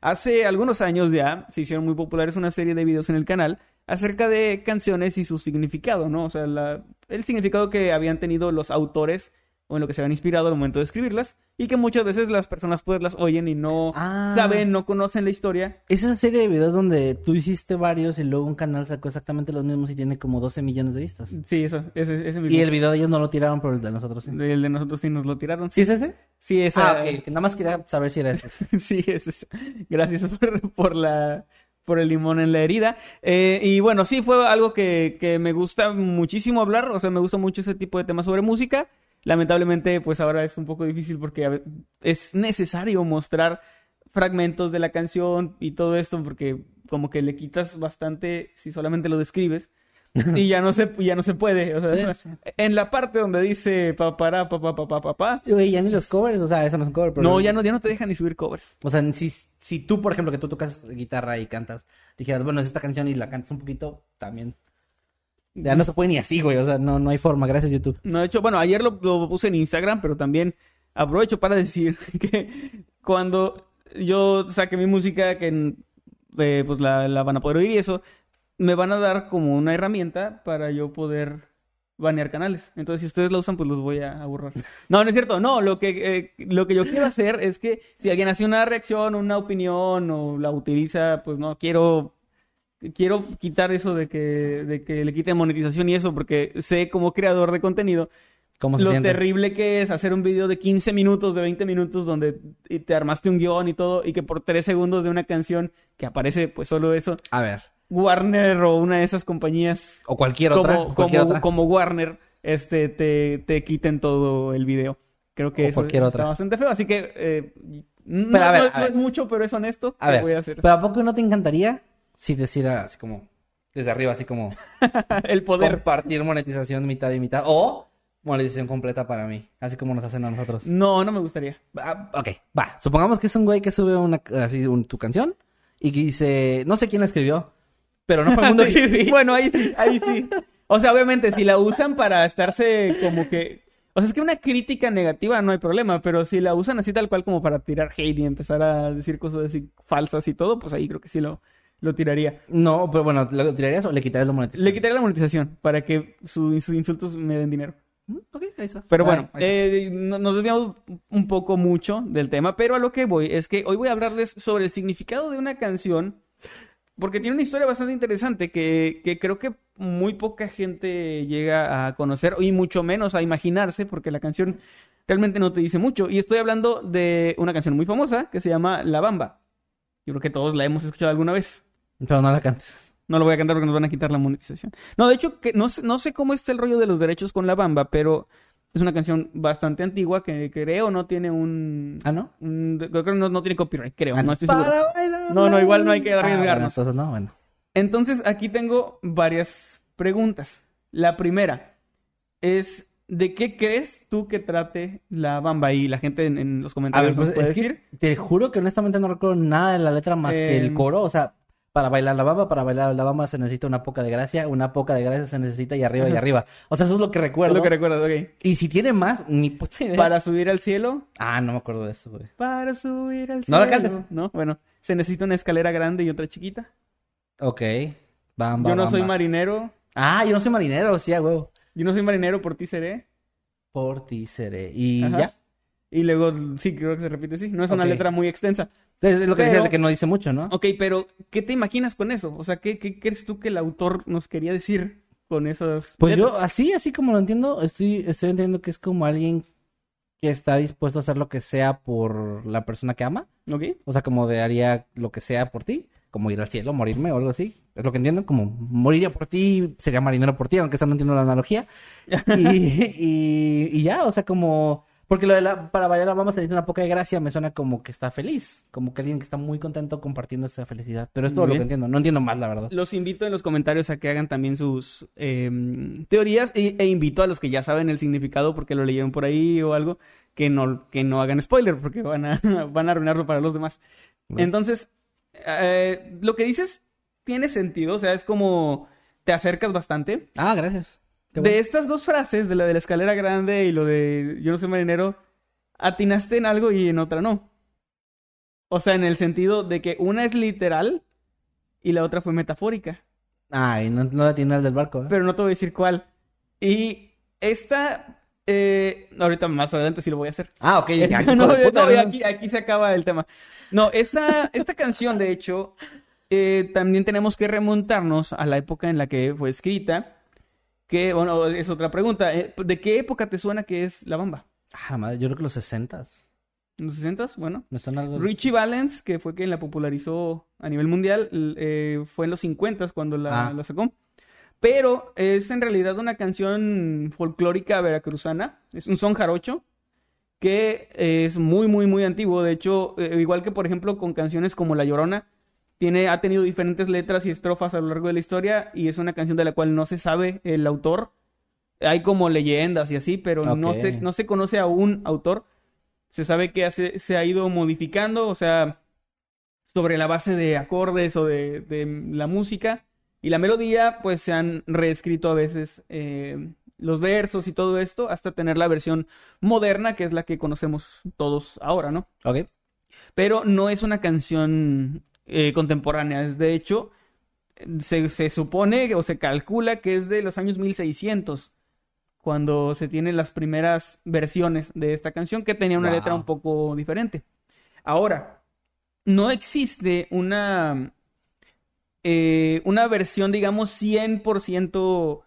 Hace algunos años ya se hicieron muy populares una serie de videos en el canal acerca de canciones y su significado, ¿no? O sea, la- el significado que habían tenido los autores o en lo que se han inspirado al momento de escribirlas y que muchas veces las personas pues las oyen y no Ah. saben, no conocen la historia. Es esa serie de videos donde tú hiciste varios y luego un canal sacó exactamente los mismos y tiene como 12 millones de vistas. Sí, eso, ese, ese mismo. Y el video de ellos no lo tiraron, pero el de nosotros sí. El de nosotros sí nos lo tiraron. ¿Sí es ese? Sí, esa, Ah, ok. Nada más quería saber si era ese. Sí, es eso. Gracias por, por la por el limón en la herida. Eh, y bueno, sí, fue algo que, que me gusta muchísimo hablar. O sea, me gusta mucho ese tipo de temas sobre música. Lamentablemente, pues ahora es un poco difícil porque es necesario mostrar fragmentos de la canción y todo esto porque como que le quitas bastante si solamente lo describes. y ya no se, ya no se puede. O sea, Sí, sí. en la parte donde dice papara, papá, papá, papá. Güey, ya ni los covers, o sea, eso no es un cover, pero... No, ya no, ya no te dejan ni subir covers. O sea, si, si tú, por ejemplo, que tú tocas guitarra y cantas, dijeras, bueno, es esta canción y la cantas un poquito, también. Ya no se puede ni así, güey. O sea, no, no hay forma. Gracias, YouTube. No, de hecho, bueno, ayer lo, lo puse en Instagram, pero también aprovecho para decir que cuando yo saque mi música, que eh, pues la, la van a poder oír y eso, me van a dar como una herramienta para yo poder banear canales. Entonces, si ustedes la usan, pues los voy a, borrar. No, no es cierto. No, lo que, eh, lo que yo quiero hacer es que si alguien hace una reacción, una opinión o la utiliza, pues no, quiero quiero quitar eso de que, de que le quiten monetización y eso, porque sé como creador de contenido ¿Cómo se lo siente? terrible que es hacer un video de 15 minutos, de 20 minutos, donde te armaste un guion y todo, y que por 3 segundos de una canción que aparece pues solo eso, A ver. Warner o una de esas compañías O cualquier otra. como, cualquier otra. como Warner este, te, te quiten todo el video. Creo que O eso cualquier está otra. bastante feo, así que eh, no, ver, es mucho, pero es honesto. A ver. voy a hacer Pero ¿a poco no te encantaría si deciera así como... Desde arriba, así como... el poder. Compartir monetización mitad y mitad. O monetización completa para mí. Así como nos hacen a nosotros. No, no me gustaría. Ah, ok, va. Supongamos que es un güey que sube una, así, un- tu canción y que dice, no sé quién la escribió, pero no fue el mundo que bueno, ahí sí, ahí sí. O sea, obviamente, si la usan para estarse como que. O sea, es que una crítica negativa no hay problema, pero si la usan así tal cual como para tirar hate y empezar a decir cosas así falsas y todo, pues ahí creo que sí lo, lo tiraría. No, pero bueno, ¿lo tirarías o le quitarías la monetización? Le quitaría la monetización para que su- sus insultos me den dinero. Mm, Ok, ahí está. Pero bueno, ahí está. eh, no- nos desviamos un poco mucho del tema, pero a lo que voy es que hoy voy a hablarles sobre el significado de una canción, porque tiene una historia bastante interesante que, que creo que muy poca gente llega a conocer y mucho menos a imaginarse, porque la canción realmente no te dice mucho. Y estoy hablando de una canción muy famosa que se llama La Bamba. Yo creo que todos la hemos escuchado alguna vez. Pero no la cantes. No lo voy a cantar porque nos van a quitar la monetización. No, de hecho, que no, no sé cómo está el rollo de los derechos con La Bamba, pero es una canción bastante antigua que creo no tiene un... Ah, ¿no? un- creo que no, no tiene copyright, creo. Ah, no estoy seguro. Para bailar No, no, igual no hay que Ah, bueno, arriesgarnos. entonces no, bueno. Entonces, aquí tengo varias preguntas. La primera es, ¿de qué crees tú que trate La Bamba? Y la gente en, en los A ver, comentarios pues nos puede decir. te juro que honestamente no recuerdo nada de la letra más que el Em. coro. O sea, para bailar la bamba, para bailar la bamba se necesita una poca de gracia, una poca de gracia se necesita y arriba y arriba. O sea, eso es lo que Es recuerdo. lo que recuerdas, ok. Y si tiene más, ni puta idea. Para subir al cielo, Ah, no me acuerdo de eso, güey. para subir al No cielo. la cantes. No, bueno, se necesita una escalera grande y otra chiquita. Ok. Bamba, Yo no soy marinero. Ah, yo no soy marinero, sí, a huevo. Yo no soy marinero, por ti seré. Por ti seré. Y Ajá. ya. Y luego, sí, creo que se repite así. No es una letra muy extensa. Sí, Es lo que Pero- decías de que no dice mucho, ¿no? Ok, pero ¿qué te imaginas con eso? O sea, ¿qué, qué crees tú que el autor nos quería decir con esas Pues yo, así, así como lo entiendo, estoy, estoy entendiendo que es como alguien que está dispuesto a hacer lo que sea por la persona que ama. Ok. O sea, como de haría lo que sea por ti, como ir al cielo, morirme o algo así. Es lo que entiendo, como moriría por ti, sería marinero por ti, aunque esa no entiendo la analogía. Y, y, y ya, o sea, como... Porque lo de la, para bailar la mamá se dice una poca de gracia, me suena como que está feliz, como que alguien que está muy contento compartiendo esa felicidad. Pero es todo lo que entiendo, no entiendo más, la verdad. Los invito en los comentarios a que hagan también sus eh, teorías e, e invito a los que ya saben el significado porque lo leyeron por ahí o algo que no, que no hagan spoiler porque van a, van a arruinarlo para los demás. Bueno. Entonces, eh, lo que dices tiene sentido, o sea, es como te acercas bastante. Ah, gracias. De estas dos frases, de la de la escalera grande y lo de yo no soy marinero, atinaste en algo y en otra no. O sea, en el sentido de que una es literal y la otra fue metafórica. Ay, no, no la tiene el del barco, ¿eh? Pero no te voy a decir cuál. Y esta eh, ahorita más adelante sí lo voy a hacer. Ah, ok. aquí, aquí se acaba el tema. No, esta, esta canción, de hecho, eh, también tenemos que remontarnos a la época en la que fue escrita. Que, bueno, es otra pregunta. Eh, ¿De qué época te suena que es La Bamba? Ah, madre, yo creo que los 60 ¿En los 60 Bueno. Me suena algo. Richie Valens, que fue quien la popularizó a nivel mundial, eh, fue en los 50 cuando la, Ah. la sacó. Pero es en realidad una canción folclórica veracruzana. Es un son jarocho que es muy, muy, muy antiguo. De hecho, eh, igual que por ejemplo con canciones como La Llorona, tiene, ha tenido diferentes letras y estrofas a lo largo de la historia y es una canción de la cual no se sabe el autor. Hay como leyendas y así, pero no, se, no se conoce a un autor. Se sabe que hace- se ha ido modificando, o sea, sobre la base de acordes o de, de la música. Y la melodía, pues se han reescrito a veces eh, los versos y todo esto hasta tener la versión moderna, que es la que conocemos todos ahora, ¿no? Ok. Pero no es una canción eh, contemporánea, es de hecho, se, se supone o se calcula que es de los años 1600, cuando se tienen las primeras versiones de esta canción que tenía una Wow. letra un poco diferente. Ahora, no existe una, eh, una versión, digamos, 100%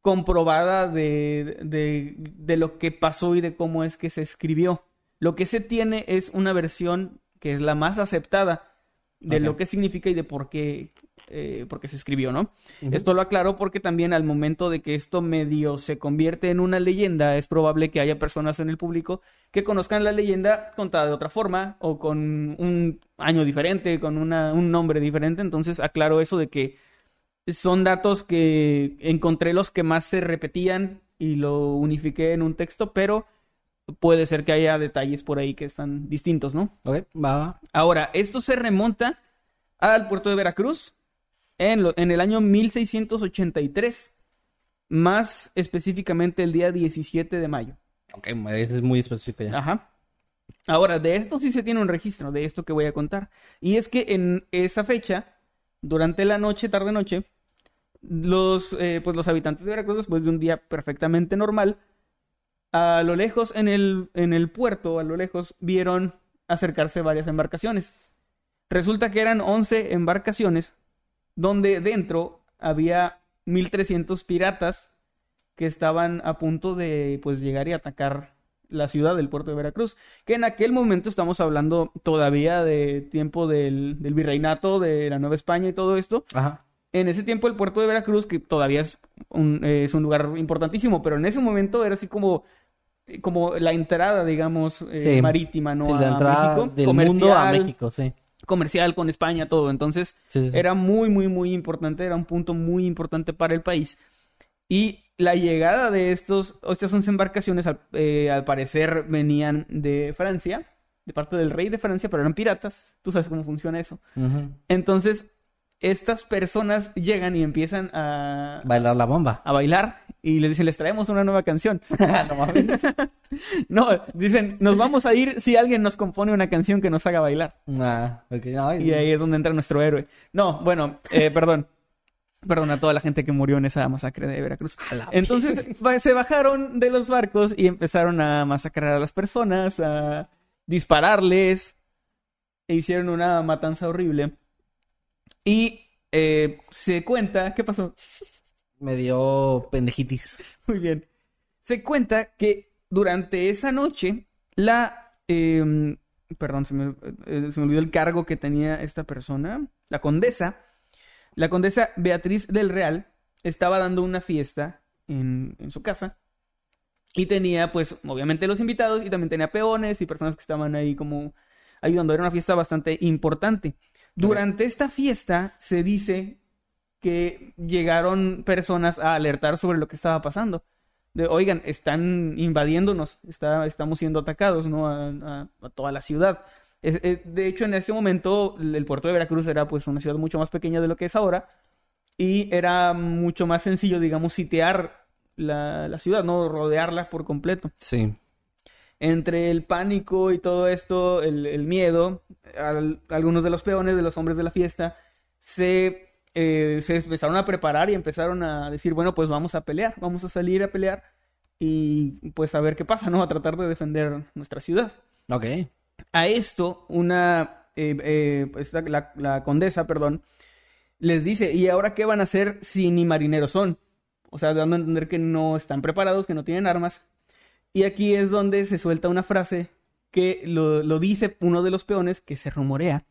comprobada de, de, de lo que pasó y de cómo es que se escribió. Lo que se tiene es una versión que es la más aceptada de lo que significa y de por qué, eh, por qué se escribió, ¿no? Esto lo aclaro porque también al momento de que esto medio se convierte en una leyenda, es probable que haya personas en el público que conozcan la leyenda contada de otra forma o con un año diferente, con una, un nombre diferente. Entonces aclaro eso de que son datos que encontré los que más se repetían y lo unifiqué en un texto, pero puede ser que haya detalles por ahí que están distintos, ¿no? Ok, va. Ahora, esto se remonta al puerto de Veracruz en, lo- en el año 1683, más específicamente el día 17 de mayo. Ok, eso es muy específico ya. Ajá. Ahora, de esto sí se tiene un registro, de esto que voy a contar. Y es que en esa fecha, durante la noche, tarde-noche, los, eh, pues los habitantes de Veracruz, después de un día perfectamente normal, a lo lejos en el, en el puerto, a lo lejos, vieron acercarse varias embarcaciones. Resulta que eran 11 embarcaciones, donde dentro había 1300 piratas que estaban a punto de pues llegar y atacar la ciudad del puerto de Veracruz, que en aquel momento estamos hablando todavía de tiempo del, del virreinato, de la Nueva España y todo esto. Ajá. En ese tiempo el puerto de Veracruz, que todavía es un, eh, es un lugar importantísimo, pero en ese momento era así como, como la entrada, digamos, eh, Sí. marítima, ¿no? Sí, la a entrada México, del mundo a México, sí. comercial con España, todo. Entonces, Sí, era muy, muy, muy importante, era un punto muy importante para el país. Y la llegada de estos, estas 11 embarcaciones, al, eh, al parecer, venían de Francia, de parte del rey de Francia, pero eran piratas. Tú sabes cómo funciona eso. Entonces, estas personas llegan y empiezan a, Bailar la bomba. a bailar y les dicen, les traemos una nueva canción. no mames. No, dicen, nos vamos a ir si alguien nos compone una canción que nos haga bailar. Ah, ok, no, Y ahí es donde entra nuestro héroe. No, bueno, eh, perdón. Perdón a toda la gente que murió en esa masacre de Veracruz. Entonces se bajaron de los barcos y empezaron a masacrar a las personas, a dispararles, e hicieron una matanza horrible. Y eh, se cuenta, ¿qué pasó? Me dio pendejitis. Muy bien. Se cuenta que durante esa noche, la. eh, perdón, se me, eh, se me olvidó el cargo que tenía esta persona. La condesa. La condesa Beatriz del Real estaba dando una fiesta en, en su casa. Y tenía, pues, obviamente los invitados y también tenía peones y personas que estaban ahí como ayudando. Era una fiesta bastante importante. Durante esta fiesta se dice que llegaron personas a alertar sobre lo que estaba pasando. De, oigan, están invadiéndonos, está, estamos siendo atacados, ¿no? A, a- a toda la ciudad. Es- eh, de hecho, en ese momento, el puerto de Veracruz era pues una ciudad mucho más pequeña de lo que es ahora. Y era mucho más sencillo, digamos, sitiar la, la ciudad, ¿no? Rodearla por completo Sí. Entre el pánico y todo esto, el, el miedo, al- algunos de los peones, de los hombres de la fiesta, se, eh, se empezaron a preparar y empezaron a decir, bueno, pues vamos a pelear, vamos a salir a pelear. y pues a ver qué pasa, ¿no? A tratar de defender nuestra ciudad. Ok. A esto, una, eh, eh, pues, la, la condesa, perdón, les dice, ¿y ahora qué van a hacer si ni marineros son? O sea, dando a entender que no están preparados, que no tienen armas. Y aquí es donde se suelta una frase que lo, lo dice uno de los peones que se rumorea.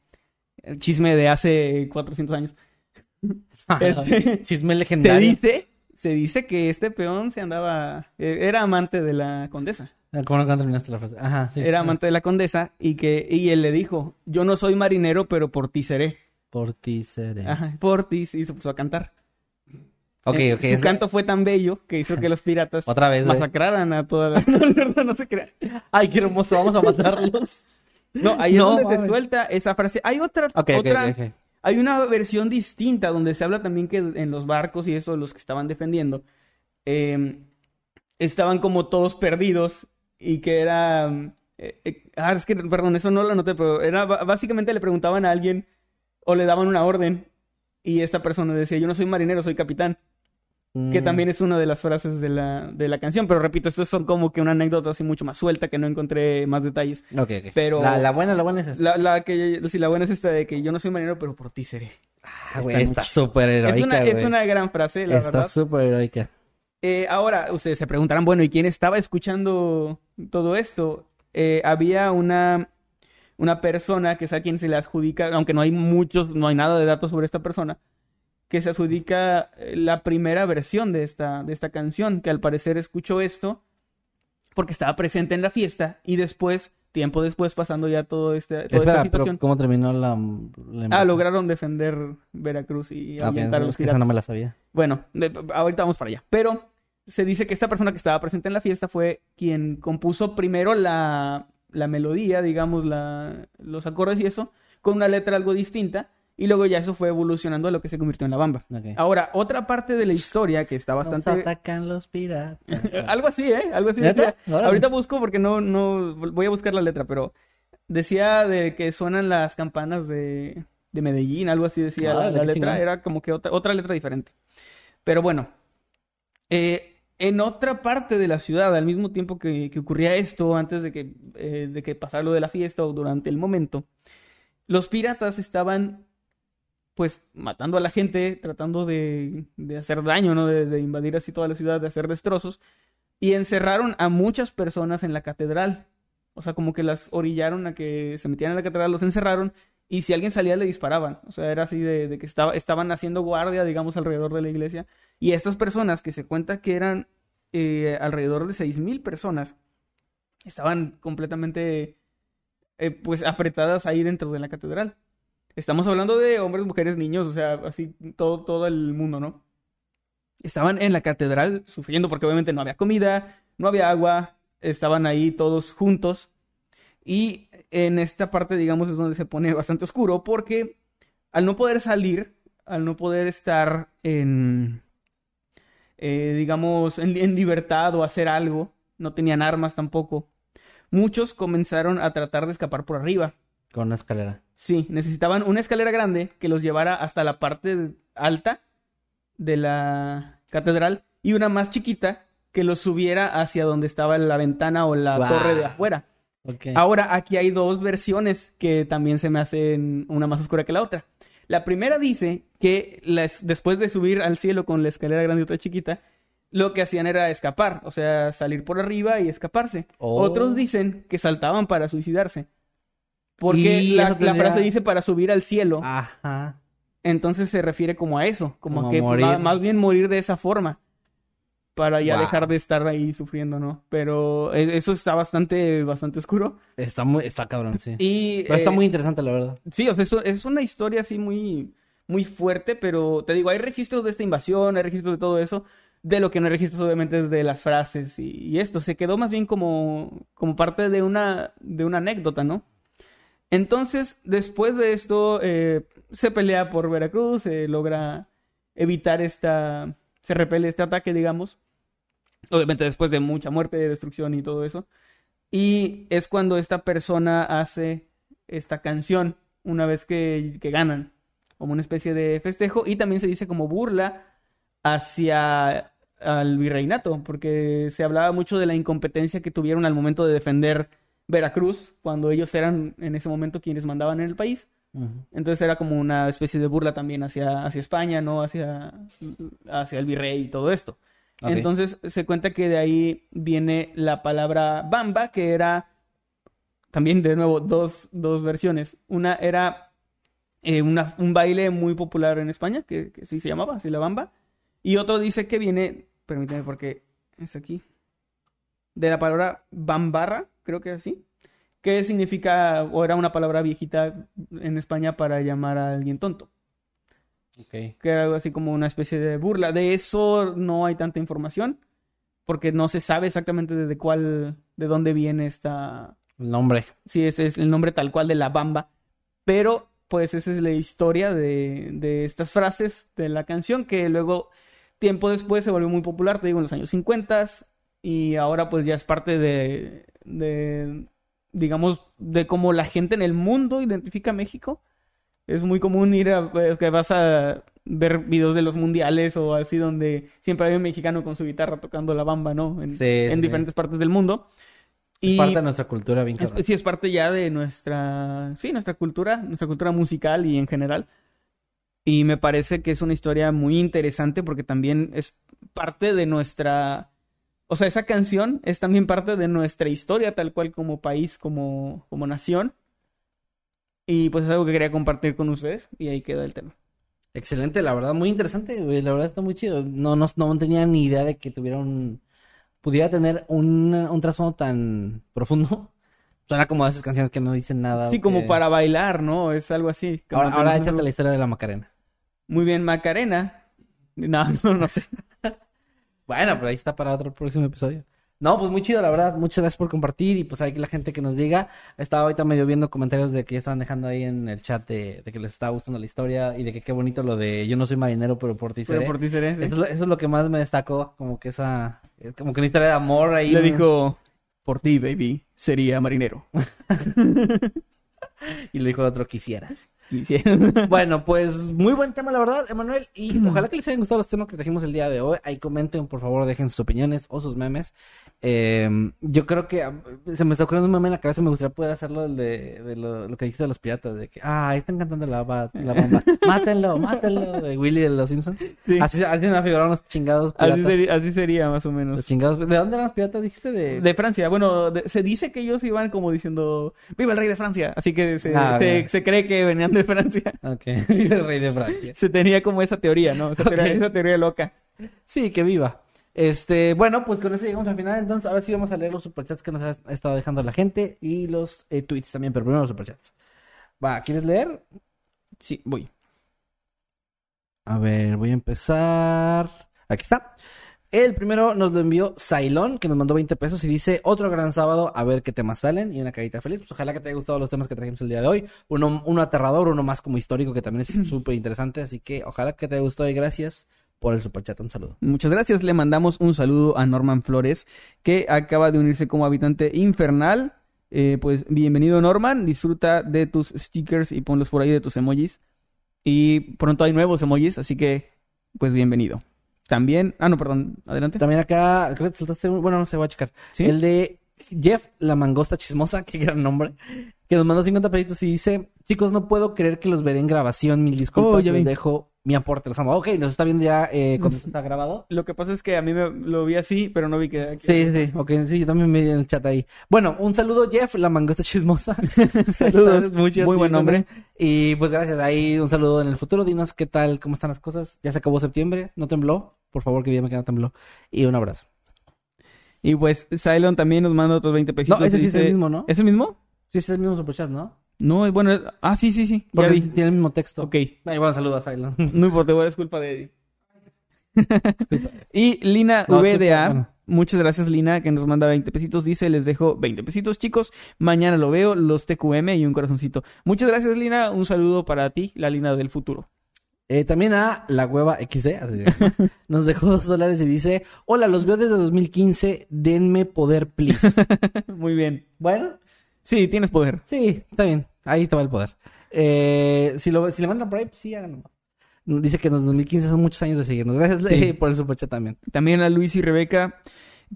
El chisme de hace 400 años. Este, Chisme se legendario. dice, se dice que este peón se andaba, eh, era amante de la condesa. Ah, ¿Cómo no terminaste la frase? Ajá, sí. Era amante de la condesa y que y él le dijo, yo no soy marinero, pero por ti seré. Por ti seré. Ajá, por ti, y se puso a cantar. Ok, Eh, ok. Su canto fue tan bello que hizo que los piratas Otra vez, güey. masacraran a toda la... No, no, no se crean. Ay, qué hermoso. Vamos a matarlos. No, ahí No, es donde se suelta esa frase. Hay otra, otra, hay una versión distinta donde se habla también que en los barcos y eso, los que estaban defendiendo, eh, estaban como todos perdidos y que era... eh, eh, ah, es que, perdón, eso no lo anoté, pero era básicamente le preguntaban a alguien o le daban una orden y esta persona decía, yo no soy marinero, soy capitán. Que Mm. también es una de las frases de la, de la canción, pero repito, estos son como que una anécdota así mucho más suelta que no encontré más detalles. Ok, ok. Pero- La, la buena, la buena es esta. La, la que sí, la buena es esta de que yo no soy marinero, pero por ti seré. Ah, güey, está está súper Es heroica, es una gran frase, la Está verdad. súper heroica. Eh, ahora, ustedes se preguntarán, bueno, ¿y quién estaba escuchando todo esto? Eh, había una, una persona que es a quien se le adjudica, aunque no hay muchos, no hay nada de datos sobre esta persona, que se adjudica eh, la primera versión de esta, de esta canción, que al parecer escuchó esto porque estaba presente en la fiesta y después, tiempo después, pasando ya todo este, toda esta situación, ¿cómo terminó la... la ah, lograron defender Veracruz y Ah, ahuyentar a los esa no me la sabía. Bueno, de- ahorita vamos para allá. Pero se dice que esta persona que estaba presente en la fiesta fue quien compuso primero la, la melodía, digamos, la, los acordes y eso, con una letra algo distinta. Y luego ya eso fue evolucionando a lo que se convirtió en la bamba. Ahora, otra parte de la historia que está Nos bastante... atacan los piratas. Algo así, ¿eh? Algo así decía. Ahorita busco porque no, no... Voy a buscar la letra, pero... Decía de que suenan las campanas de, de Medellín, algo así decía la, letra. Era como que otra, otra letra diferente. Pero bueno. eh, en otra parte de la ciudad, al mismo tiempo que, que ocurría esto, antes de que, eh, de que pasara lo de la fiesta o durante el momento, los piratas estaban pues matando a la gente, tratando de, de hacer daño, ¿no? De, de invadir así toda la ciudad, de hacer destrozos. Y encerraron a muchas personas en la catedral. O sea, como que las orillaron a que se metieran en la catedral, los encerraron. Y si alguien salía, le disparaban. O sea, era así de, de que estaba, estaban haciendo guardia, digamos, alrededor de la iglesia. Y estas personas, que se cuenta que eran eh, alrededor de 6.000 personas, estaban completamente, eh, pues, apretadas ahí dentro de la catedral. Estamos hablando de hombres, mujeres, niños, o sea, así todo, todo el mundo, ¿no? Estaban en la catedral sufriendo porque obviamente no había comida, no había agua, estaban ahí todos juntos. Y en esta parte, digamos, es donde se pone bastante oscuro porque al no poder salir, al no poder estar en, eh, digamos, en, en libertad o hacer algo, no tenían armas tampoco, muchos comenzaron a tratar de escapar por arriba. Con una escalera. Sí, necesitaban una escalera grande que los llevara hasta la parte alta de la catedral y una más chiquita que los subiera hacia donde estaba la ventana o la torre de afuera. Ahora, aquí hay dos versiones que también se me hacen una más oscura que la otra. La primera dice que las- después de subir al cielo con la escalera grande y otra chiquita, lo que hacían era escapar, o sea, salir por arriba y escaparse. Oh. Otros dicen que saltaban para suicidarse. Porque Y la, frase dice para subir al cielo. Ajá. Entonces se refiere como a eso, como, Como que ma- más bien morir de esa forma. Para ya Wow. dejar de estar ahí sufriendo, ¿no? Pero eh, eso está bastante, bastante oscuro. Está muy, está cabrón, sí. Y Pero está eh, muy interesante, la verdad. Sí, o sea, eso es una historia así muy, muy fuerte, pero te digo, hay registros de esta invasión, hay registros de todo eso. De lo que no hay registros, obviamente, es de las frases y, y esto. Se quedó más bien como, como parte de una, de una anécdota, ¿no? Entonces, después de esto, eh, se pelea por Veracruz, se logra evitar esta, se repele este ataque, digamos. Obviamente después de mucha muerte, destrucción y todo eso. Y es cuando esta persona hace esta canción una vez que, que ganan, como una especie de festejo. Y también se dice como burla hacia, al virreinato, porque se hablaba mucho de la incompetencia que tuvieron al momento de defender Veracruz, cuando ellos eran en ese momento quienes mandaban en el país. Entonces era como una especie de burla también hacia, hacia España, ¿no? Hacia, hacia el virrey y todo esto. Entonces se cuenta que de ahí viene la palabra bamba, que era también de nuevo dos, dos versiones. Una era eh, una- un baile muy popular en España, que, que sí se llamaba, así la bamba. Y otro dice que viene, permíteme porque es aquí, de la palabra bambarra, creo que así, que significa, o era una palabra viejita en España para llamar a alguien tonto Ok. que era algo así como una especie de burla. De eso no hay tanta información, porque no se sabe exactamente de cuál, de dónde viene esta, El nombre. si ese es el nombre tal cual de la bamba, pero pues esa es la historia de, de estas frases de la canción que luego, tiempo después, se volvió muy popular, te digo, en los años 50 y ahora pues ya es parte de, de, digamos, de cómo la gente en el mundo identifica a México. Es muy común ir a, eh, que vas a ver videos de los mundiales o así donde siempre hay un mexicano con su guitarra tocando la bamba, ¿no? En, Sí, en sí. diferentes partes del mundo. Es Y parte de nuestra cultura, bien es- sí, es parte ya de nuestra, sí, nuestra cultura, nuestra cultura musical y en general. Y me parece que es una historia muy interesante porque también es parte de nuestra, o sea, esa canción es también parte de nuestra historia tal cual como país, como, como nación. Y pues es algo que quería compartir con ustedes y ahí queda el tema. Excelente, la verdad, muy interesante, güey. La verdad está muy chido. No, no, no tenía ni idea de que tuviera un. pudiera tener un, un trasfondo tan profundo. Suena como esas canciones que no dicen nada. Sí, como que- para bailar, ¿no? Es algo así. Ahora, ahora échate la historia de la Macarena. Muy bien, Macarena. No, no, no sé. Bueno, pero ahí está para otro próximo episodio. No, pues muy chido, la verdad. Muchas gracias por compartir y pues hay que la gente que nos diga. Estaba ahorita medio viendo comentarios de que ya estaban dejando ahí en el chat de, de que les estaba gustando la historia y de que qué bonito lo de yo no soy marinero, pero por ti Pero seré. por ti seré, sí. Eso, es lo- eso es lo que más me destacó, como que esa, es como que una historia de amor ahí. Le dijo, por ti, baby, sería marinero. Y le dijo a otro, quisiera. Bueno, pues muy buen tema, la verdad, Emanuel. Y ojalá que les hayan gustado los temas que trajimos el día de hoy. Ahí comenten, por favor, dejen sus opiniones o sus memes. Eh, yo creo que ah, se me está ocurriendo un meme en la cabeza. Me gustaría poder hacerlo el de, de lo, lo que dijiste de los piratas. De que, ah, ahí están cantando la, la bomba. mátenlo, mátenlo. De Willy de los Simpsons. Sí. Así, así me figuraron los chingados Así piratas. sería, así sería, más o Los menos. chingados. ¿De dónde eran los piratas? Dijiste de. De Francia, bueno, de- se dice que ellos iban como diciendo, ¡Viva el rey de Francia! Así que se, Ah, se- bien. se cree que venían de Francia. Ok, el rey de Francia. Se tenía como esa teoría, ¿no? Esa, teoría, Ok. esa teoría loca. Sí, que viva. Este, bueno, pues con eso llegamos al final. Entonces, ahora sí vamos a leer los superchats que nos ha ha estado dejando la gente y los eh, tweets también, pero primero los superchats. Va, ¿quieres leer? Sí, voy. A ver, voy a empezar. Aquí está. El primero nos lo envió Sailón, que nos mandó 20 pesos y dice, otro gran sábado, a ver qué temas salen y una carita feliz. Pues ojalá que te haya gustado los temas que trajimos el día de hoy. Uno, uno aterrador, uno más como histórico, que también es súper interesante. Así que ojalá que te haya gustado y gracias por el superchat. Un saludo. Muchas gracias. Le mandamos un saludo a Norman Flores, que acaba de unirse como habitante infernal. Eh, pues bienvenido, Norman. Disfruta de tus stickers y ponlos por ahí de tus emojis. Y pronto hay nuevos emojis, así que, pues bienvenido. También, ah, no, perdón, adelante. También acá, creo que te saltaste un- bueno, no sé, voy a checar. ¿Sí? El de Jeff, la mangosta chismosa, qué gran nombre, que nos mandó 50 pesitos y dice, chicos, no puedo creer que los veré en grabación, mil disculpas, Oh, ya les vi. dejo mi aporte, los amo. Ok, nos está viendo ya eh, cuando está grabado. Lo que pasa es que a mí me lo vi así, pero no vi que... Sí, sí, ok, sí, yo también me vi en el chat ahí. Bueno, un saludo, Jeff, la mangosta chismosa. Saludos, muy buen nombre. Y pues gracias, ahí un saludo en el futuro. Dinos qué tal, cómo están las cosas. Ya se acabó septiembre, no tembló. Por favor, que dígame que no tembló. Y un abrazo. Y pues Cylon también nos manda otros 20 pesitos. No, ese sí es el mismo, ¿no? ¿Es el mismo? Sí, ese es el mismo superchat, ¿no? No, bueno. Ah, sí, sí, sí. Ya Porque vi. tiene el mismo texto. Ok. Ay, bueno, saludos a Silent. No importa, es culpa de Eddie. y Lina No, VDA, bueno. muchas gracias Lina, que nos manda 20 pesitos. Dice, les dejo 20 pesitos, chicos. Mañana lo veo, los TQM y un corazoncito. Muchas gracias Lina, un saludo para ti, la Lina del futuro. Eh, también a la hueva XD, así nos dejó dos dólares y dice, hola, los veo desde 2015, denme poder, please. Muy bien. bueno, Sí, tienes poder. sí, está bien, ahí te va el poder. Eh, si, lo, si le mandan por ahí, pues sí, háganlo. Dice que en el 2015 son muchos años de seguirnos. Gracias Sí. por el superchat también. También a Luis y Rebeca,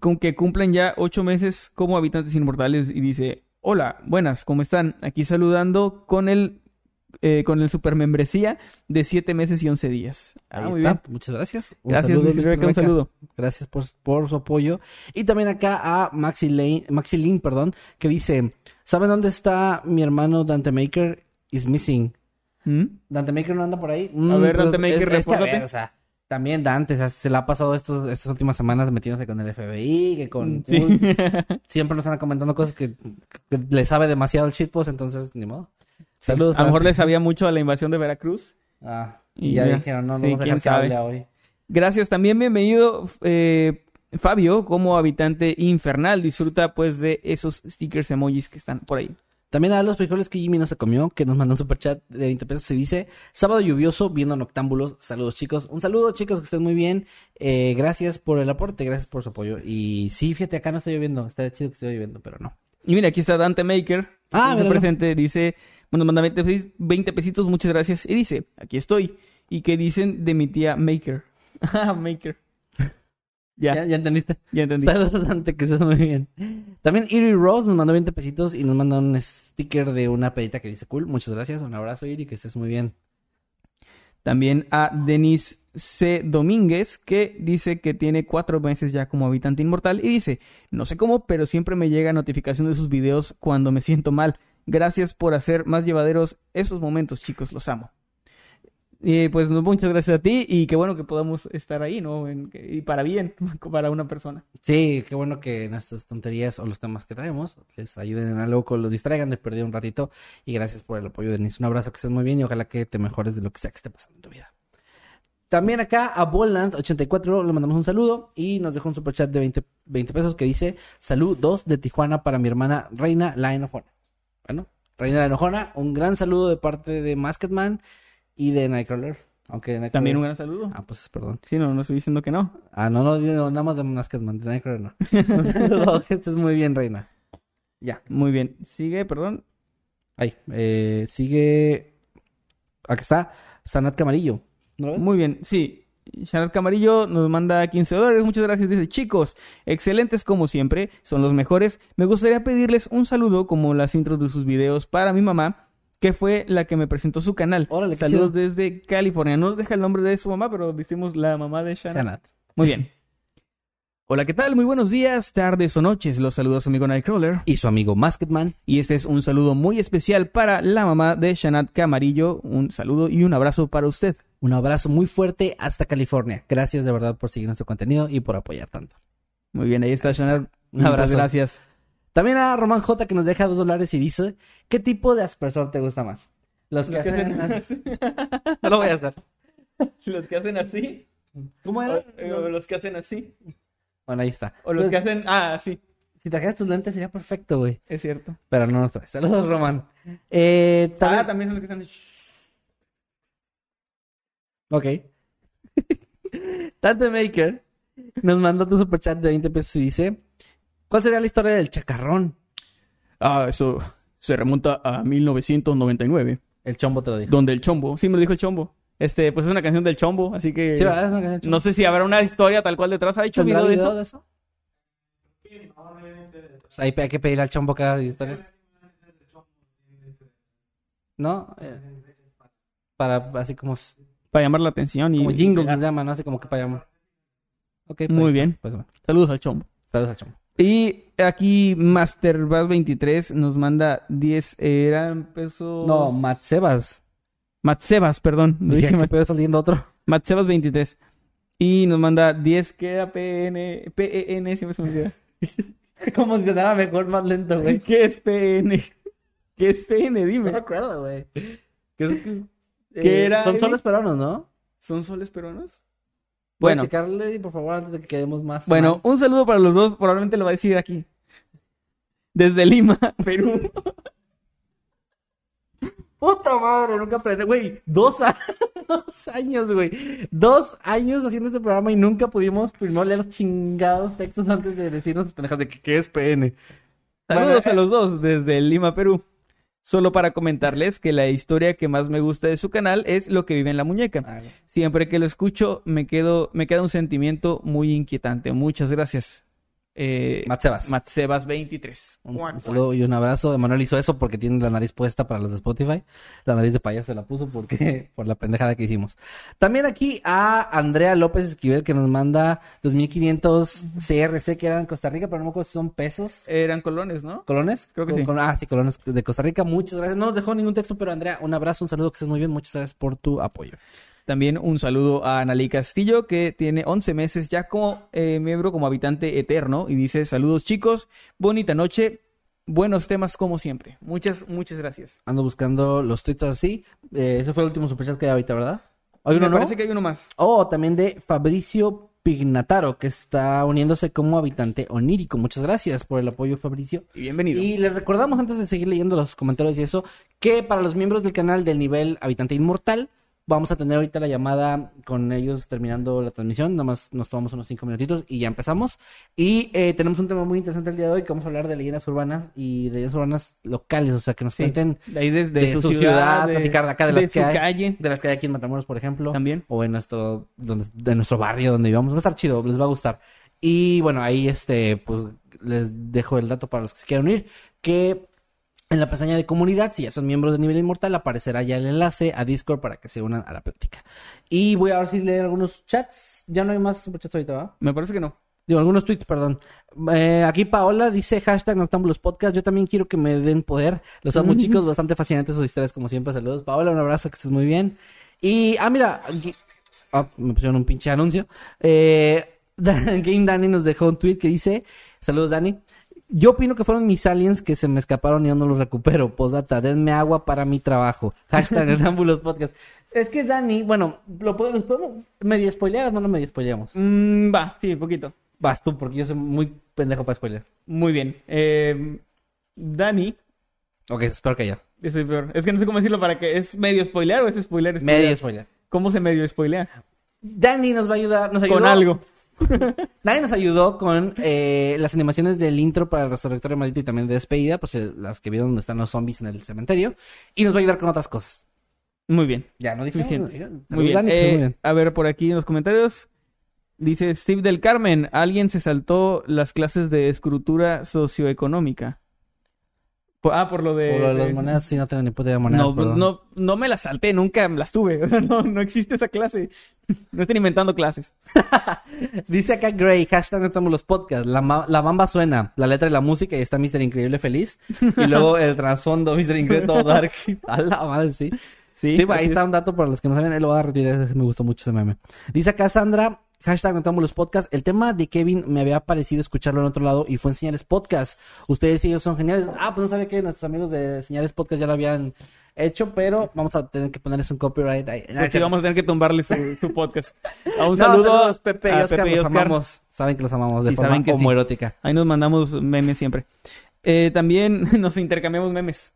con que cumplen ya ocho meses como habitantes inmortales. Y dice, hola, buenas, ¿cómo están? Aquí saludando con el, eh, con el supermembresía de siete meses y once días. Ah, muy está. bien. Muchas gracias. Un Gracias, saludo, Luis Rebeca, un saludo. Gracias por, por su apoyo. Y también acá a Maxi Lane, Maxi Lin, perdón, que dice, ¿saben dónde está mi hermano Dante Maker? Is missing. ¿Mm? ¿Dante Maker no anda por ahí? A ver, Dante Maker, es, es que, a repórtate. ver, o sea, también Dante, o sea, se la ha pasado estos, estas últimas semanas metiéndose con el FBI, que con... Sí. Uy, siempre nos están comentando cosas que, que le sabe demasiado el shitpost, entonces, ni modo. Saludos. a lo mejor le sabía mucho a la invasión de Veracruz. Ah, Y y ya ya. dijeron, no, no Sí, vamos a dejar que hable hoy. Gracias, también bienvenido eh, Fabio como habitante infernal. Disfruta pues de esos stickers emojis que están por ahí. También a los frijoles que Jimmy no se comió, que nos mandó un superchat de 20 pesos, se dice, sábado lluvioso, viendo noctámbulos. Saludos chicos. Un saludo chicos, que estén muy bien. Eh, gracias por el aporte, gracias por su apoyo. Y sí, fíjate, acá no está lloviendo. Está chido que esté lloviendo, pero no. Y mira, aquí está Dante Maker. Ah, míralo. presente. Dice, bueno, manda 20, pesi- 20 pesitos, muchas gracias. Y dice, aquí estoy. ¿Y qué dicen de mi tía Maker? Ah, Maker. Ya, ¿Ya, ya, ya entendiste? entendí. Saludos Dante, que estés muy bien. También Iri Rose nos mandó 20 pesitos y nos manda un sticker de una pedita que dice cool. Muchas gracias. Un abrazo, Iri, que estés muy bien. También a Denis C. Domínguez, que dice que tiene cuatro meses ya como habitante inmortal. Y dice, no sé cómo, pero siempre me llega notificación de sus videos cuando me siento mal. Gracias por hacer más llevaderos esos momentos, chicos, los amo. Y pues muchas gracias a ti y qué bueno que podamos estar ahí, ¿no? Y para bien, para una persona. Sí, qué bueno que nuestras tonterías o los temas que traemos les ayuden en algo, los distraigan de perder un ratito. Y gracias por el apoyo, Denis. Un abrazo, que estés muy bien y ojalá que te mejores de lo que sea que esté pasando en tu vida. También acá a Boland84 le mandamos un saludo y nos dejó un superchat de 20, 20 pesos que dice Salud 2 de Tijuana para mi hermana Reina la Enojona. Bueno, Reina la Enojona, un gran saludo de parte de Masketman y de Nightcrawler. Aunque Nightcrawler... También un gran saludo. Ah, pues perdón. Sí, no, no estoy diciendo que no. Ah, no, no, no, nada más de Masketman, de Nightcrawler no. Un saludo, estés muy bien, Reina. Ya. Muy bien. Sigue, perdón. Ahí, eh, sigue. Aquí está, Sanat Camarillo. ¿No lo ves? Muy bien, sí. Shanat Camarillo nos manda 15 dólares. Muchas gracias. Dice, chicos, excelentes como siempre, son los mejores. Me gustaría pedirles un saludo como las intros de sus videos para mi mamá, que fue la que me presentó su canal. Órale, qué Saludos chido. desde California. No nos deja el nombre de su mamá, pero decimos la mamá de Shanat. Sanat. Muy bien. Hola, ¿qué tal? Muy buenos días, tardes o noches. Los saludos a su amigo Nightcrawler. Y su amigo Masketman. Y este es un saludo muy especial para la mamá de Shanat Camarillo. Un saludo y un abrazo para usted. Un abrazo muy fuerte hasta California. Gracias de verdad por seguir nuestro contenido y por apoyar tanto. Muy bien, ahí está Shanat. Un Muchas abrazo. gracias. También a Román J que nos deja dos dólares y dice: ¿Qué tipo de aspersor te gusta más? Los que, Los que hacen. hacen- no lo voy a hacer. Los que hacen así. ¿Cómo O, era? o los que hacen así. Bueno, ahí está. O los Pues, que hacen. Ah, sí. Si trajeras tus lentes sería perfecto, güey. Es cierto. Pero no nos traes. Saludos, Román. Eh, también... Ah, también son los que están. Ok. Tante Maker nos mandó tu superchat de 20 pesos y dice: ¿Cuál sería la historia del chacarrón? Ah, eso se remonta a 1999. El chombo te lo dijo. Donde el chombo. Sí, me lo dijo el chombo. Este, pues es una canción del chombo, así que. Sí, ¿verdad? Es una canción No sé si habrá una historia tal cual detrás. ¿Ha hecho ¿Tendrá video de eso? Pues ahí hay que pedir al chombo que haga la historia. ¿No? Eh, para así como, Para llamar la atención y. como jingles se llama, ¿no? Así como que para llamar. Ok, pues, Muy bien. Pues bueno, Saludos al chombo. saludos al chombo. Y aquí MasterBas23 nos manda 10 eran pesos. No, Matt Sebas. Matsebas, perdón. Lo Dije que pedo saliendo otro. Matsebas23. Y nos manda 10 queda PN. PEN, siempre se me olvida. ¿Cómo funcionara mejor, más lento, güey? ¿Qué es PN? ¿Qué es PN? No me Dime. acuerdo, güey. ¿Qué, es- qué, es- ¿Qué era, Son soles peruanos, ¿no? ¿Son soles peruanos? Bueno. Explicarle, por favor, antes de que quedemos más. bueno, mal? un saludo para los dos. Probablemente lo va a decir aquí. Desde Lima, Perú. Puta madre, nunca aprendí. Güey, dos, a- dos años, güey. Dos años haciendo este programa y nunca pudimos primero leer chingados textos antes de decirnos pendejas de que qué es PN. Saludos Bueno, a los dos desde Lima, Perú. Solo para comentarles que la historia que más me gusta de su canal es lo que vive en la muñeca. Ah, Siempre que lo escucho me quedo, me queda un sentimiento muy inquietante. Muchas gracias. Eh, Matsebas. Matsebas 23. Un, un saludo y un abrazo. Emanuel hizo eso porque tiene la nariz puesta para los de Spotify. La nariz de payaso se la puso porque por la pendejada que hicimos. También aquí a Andrea López Esquivel que nos manda 2500 CRC que eran en Costa Rica, pero no me acuerdo si son pesos. Eran colones, ¿no? ¿Colones? Creo que sí. ah, sí, colones de Costa Rica. Muchas gracias. No nos dejó ningún texto, pero Andrea, un abrazo, un saludo, que estés muy bien. Muchas gracias por tu apoyo. También un saludo a Analí Castillo, que tiene 11 meses ya como eh, miembro, como habitante eterno, y dice, saludos chicos, bonita noche, buenos temas como siempre. Muchas, muchas gracias. Ando buscando los tweets así. Eh, ese fue el último superchat que hay ahorita, ¿verdad? ¿Hay uno Me no? parece que hay uno más. Oh, también de Fabricio Pignataro, que está uniéndose como habitante onírico. Muchas gracias por el apoyo, Fabricio. Y bienvenido. Y les recordamos, antes de seguir leyendo los comentarios y eso, que para los miembros del canal del nivel Habitante Inmortal, vamos a tener ahorita la llamada con ellos terminando la transmisión. Nada más nos tomamos unos cinco minutitos y ya empezamos. Y eh, tenemos un tema muy interesante el día de hoy, que vamos a hablar de leyendas urbanas y de leyendas urbanas locales, o sea, que nos Sí. cuenten De ahí desde de su, su ciudad, ciudad, de, platicar de acá de de las que hay. calle. de las que hay aquí en Matamoros, por ejemplo. También. O en nuestro, donde, de nuestro barrio donde vivamos. Va a estar chido, les va a gustar. Y bueno, ahí este, pues les dejo el dato para los que se quieran unir, que en la pestaña de comunidad, si ya son miembros de nivel inmortal, aparecerá ya el enlace a Discord para que se unan a la plática. Y voy a ver si leer algunos chats. Ya no hay más superchats ahorita, ¿va? Me parece que no. Digo, algunos tweets, perdón. Eh, aquí Paola dice hashtag Noctámbulos Podcast. Yo también quiero que me den poder. Los amo, chicos. Bastante fascinantes sus historias, como siempre. Saludos. Paola, un abrazo, que estés muy bien. Y, ah, mira. Ah, me pusieron un pinche anuncio. Eh, Game Danny nos dejó un tweet que dice: Saludos, Dani. Yo opino que fueron mis aliens que se me escaparon y yo no los recupero. Postdata, denme agua para mi trabajo. Hashtag Noctámbulos Podcast. Es que Dani, bueno, lo podemos, ¿los podemos medio spoilear o no lo medio spoileamos? Mm, va, sí, poquito. Vas tú, porque yo soy muy pendejo para spoiler. Muy bien. Eh, Dani, Ok, espero que ya. yo soy peor. Es que no sé cómo decirlo para que es medio spoilear o es spoiler. spoiler? Medio spoiler. ¿Cómo se medio spoilea? Dani nos va a ayudar, nos ayudó. Con algo. Dani nos ayudó con eh, las animaciones del intro para el Resurrectorio Maldito y también de despedida, pues eh, las que vieron donde están los zombies en el cementerio. Y nos va a ayudar con otras cosas. Muy bien. Ya, no dije Suficiente. nada. Muy bien. Pues, Eh, muy bien. A ver, por aquí en los comentarios. Dice Steve del Carmen, alguien se saltó las clases de escritura socioeconómica. Por- ah, por lo de... Por lo de las monedas, sí, no tengo ni puta idea de monedas. No, perdón. no, no me las salté, nunca las tuve. O sea, no, no existe esa clase. No estén inventando clases. Dice acá Gray, hashtag no estamos los podcasts. La, ma- la bamba suena, la letra y la música y está Mr. Increíble feliz. Y luego el trasfondo, Mr. Increíble todo dark. A la madre, sí. Sí, Sí, pues, ahí es. está un dato para los que no saben, él lo va a retirar, ese me gustó mucho ese meme. Dice acá Sandra, hashtag notamos los podcasts, el tema de Kevin me había parecido escucharlo en otro lado y fue en Señales Podcast. Ustedes y ellos son geniales. Ah, pues no sabía que nuestros amigos de Señales Podcast ya lo habían hecho, pero vamos a tener que ponerles un copyright ahí. Pues sí, vamos a tener que tumbarle su, su podcast. A un No, saludo saludos, Pepe y a Oscar, Pepe y los Oscar. amamos. Saben que los amamos de Sí, forma saben sí. homoerótica. Ahí nos mandamos memes siempre. Eh, también nos intercambiamos memes.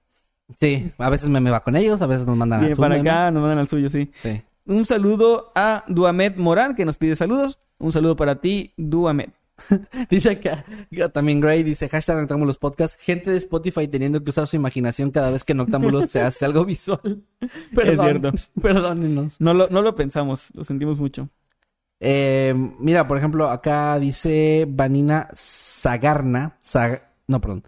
Sí, a veces me, me va con ellos, a veces nos mandan a Viene su para meme. acá, nos mandan al suyo, sí. Sí. Un saludo a Duamet Morán, que nos pide saludos. Un saludo para ti, Duamet. Dice acá, también Gray dice, hashtag Noctámbulos Podcast, gente de Spotify teniendo que usar su imaginación cada vez que Noctámbulos se hace algo visual. Perdón, cierto. Perdónenos. No lo, no lo pensamos, lo sentimos mucho. Eh, mira, por ejemplo, acá dice Vanina Zagarna, Zag- no, perdón,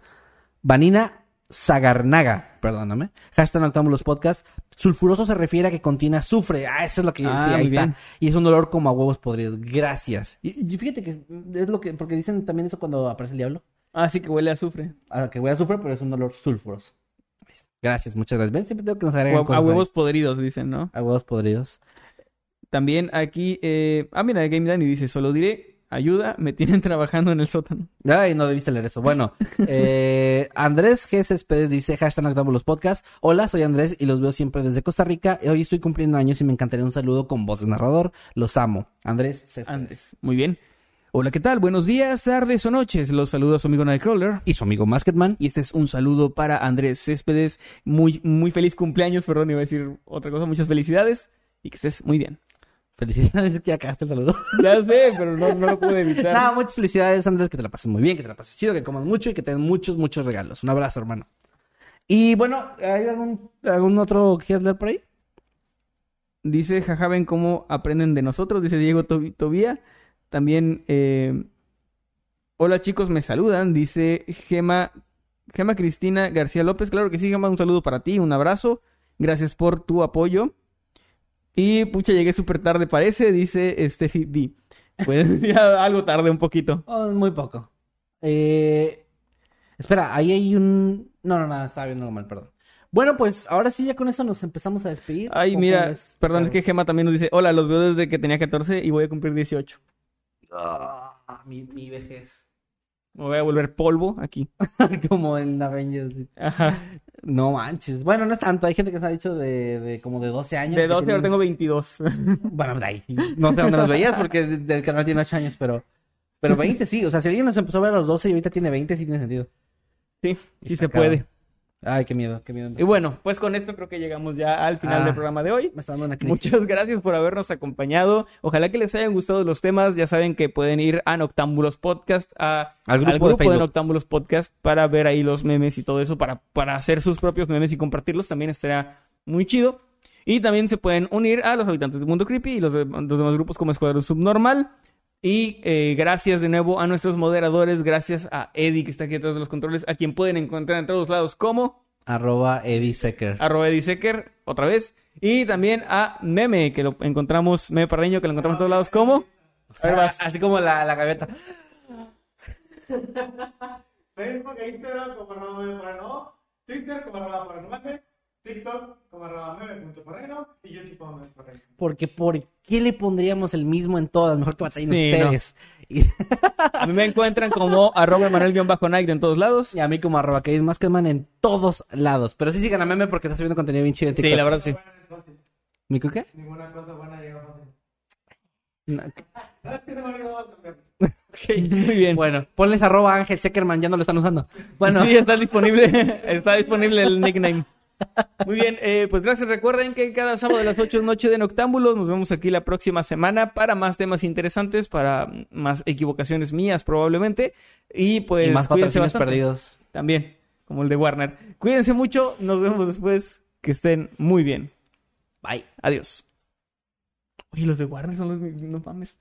Vanina Zagarnaga, perdóname, hashtag Noctámbulos Podcast, sulfuroso se refiere a que contiene azufre, ah, eso es lo que yo Ah, ahí está, y es un olor como a huevos podridos, gracias. Y, y fíjate que es lo que, porque dicen también eso cuando aparece el diablo. Ah, sí que huele a azufre. a que voy a sufrir, pero es un olor sulfuroso. Gracias, muchas gracias. Ven, siempre tengo que nos agregan O a, a cosas ahí. huevos podridos, dicen, ¿no? A huevos podridos. También aquí... eh, Ah, mira, Game Danny dice, solo diré, ayuda, me tienen trabajando en el sótano. Ay, no debiste leer eso. Bueno, eh, Andrés G. Céspedes dice, hashtag Noctámbulos Podcast. Hola, soy Andrés y los veo siempre desde Costa Rica. Hoy estoy cumpliendo años y me encantaría un saludo con voz de narrador. Los amo. Andrés Céspedes. Antes. Muy bien. Hola, ¿qué tal? Buenos días, tardes o noches. Los saluda su amigo Nightcrawler. Y su amigo Masketman. Y este es un saludo para Andrés Céspedes. Muy, muy feliz cumpleaños, perdón, iba a decir otra cosa. Muchas felicidades y que estés muy bien. Felicidades, que ya acabaste el saludo. Ya sé, pero no, no lo pude evitar. Nada, muchas felicidades, Andrés, que te la pases muy bien, que te la pases chido, que comas mucho y que te den muchos, muchos regalos. Un abrazo, hermano. Y bueno, ¿hay algún, algún otro que quieras leer por ahí? Dice, jaja, ven cómo aprenden de nosotros, dice Diego Tobía. También, eh, hola chicos, me saludan, dice Gema, Gema Cristina García López. Claro que sí, Gema, un saludo para ti, un abrazo. Gracias por tu apoyo. Y pucha, llegué súper tarde, parece, dice Steffi B. Pues ya algo tarde un poquito. Oh, muy poco. Eh, espera, ahí hay un... No, no, nada, estaba viendo mal, perdón. Bueno, pues ahora sí, ya con eso nos empezamos a despedir. Ay, ¿Cómo mira, ves? perdón, es que Gema también nos dice, hola, los veo desde que tenía 14 y voy a cumplir 18. Ah, mi, mi vejez. Me voy a volver polvo aquí. como en Avengers. Ajá. No manches. Bueno, no es tanto. Hay gente que se ha dicho de, de como de 12 años. De que 12 ahora tienen- tengo 22. Bueno, de ahí. No sé dónde los veías porque de- del canal tiene 8 años, pero... Pero 20 sí. O sea, si alguien nos empezó a ver a los 12 y ahorita tiene 20, sí tiene sentido. Sí, sí se puede. Ay, qué miedo, qué miedo. Y bueno, pues con esto creo que llegamos ya al final Ah. del programa de hoy. Me está dando una crisis. Muchas gracias por habernos acompañado. Ojalá que les hayan gustado los temas. Ya saben que pueden ir a Noctámbulos Podcast, a- Al al grupo de de. Noctámbulos Podcast para ver ahí los memes y todo eso, para, para hacer sus propios memes y compartirlos. También estaría muy chido. Y también se pueden unir a los habitantes del mundo creepy y los, de- los demás grupos como Escuadrón Subnormal. Y eh, gracias de nuevo a nuestros moderadores, gracias a Eddie que está aquí detrás de los controles, a quien pueden encontrar en todos lados como Arroba Eddie Secker. arroba Eddie Secker, otra vez. Y también a Meme, que lo encontramos, Meme Parreño, que lo encontramos en todos lados como... Así como la, la gaveta. Facebook e Instagram como arroba meme parano, Twitter como arroba paranomame, TikTok como arroba meme.parano y YouTube como meme parano. Porque ¿por qué le pondríamos el mismo en todas? Mejor que batallen Sí, ustedes. Y, A mí me encuentran como arroba Emanuel-Night en todos lados. y a mí como arroba que más que man en todos lados. Pero sí sigan a meme porque está subiendo contenido bien chido en Sí, TikTok. la verdad sí. Buena es fácil. ¿Mi qué? Ninguna cosa buena llega fácil. No. ¿Sabes qué se me olvidó también? Ok, muy bien. Bueno, ponles arroba Ángel Seckerman, ya no lo están usando. Bueno, Sí, está disponible, está disponible el nickname. Muy bien, eh, pues gracias. Recuerden que cada sábado a las 8 es noche de Noctámbulos. Nos vemos aquí la próxima semana para más temas interesantes, para más equivocaciones mías probablemente. Y pues y más patrocinios perdidos. También, como el de Warner. Cuídense mucho, nos vemos después. Que estén muy bien. Bye. Adiós. Oye, los de Warner son los... No mames.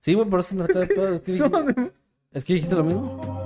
Sí, güey, por eso me sacó de Es que dijiste lo mismo.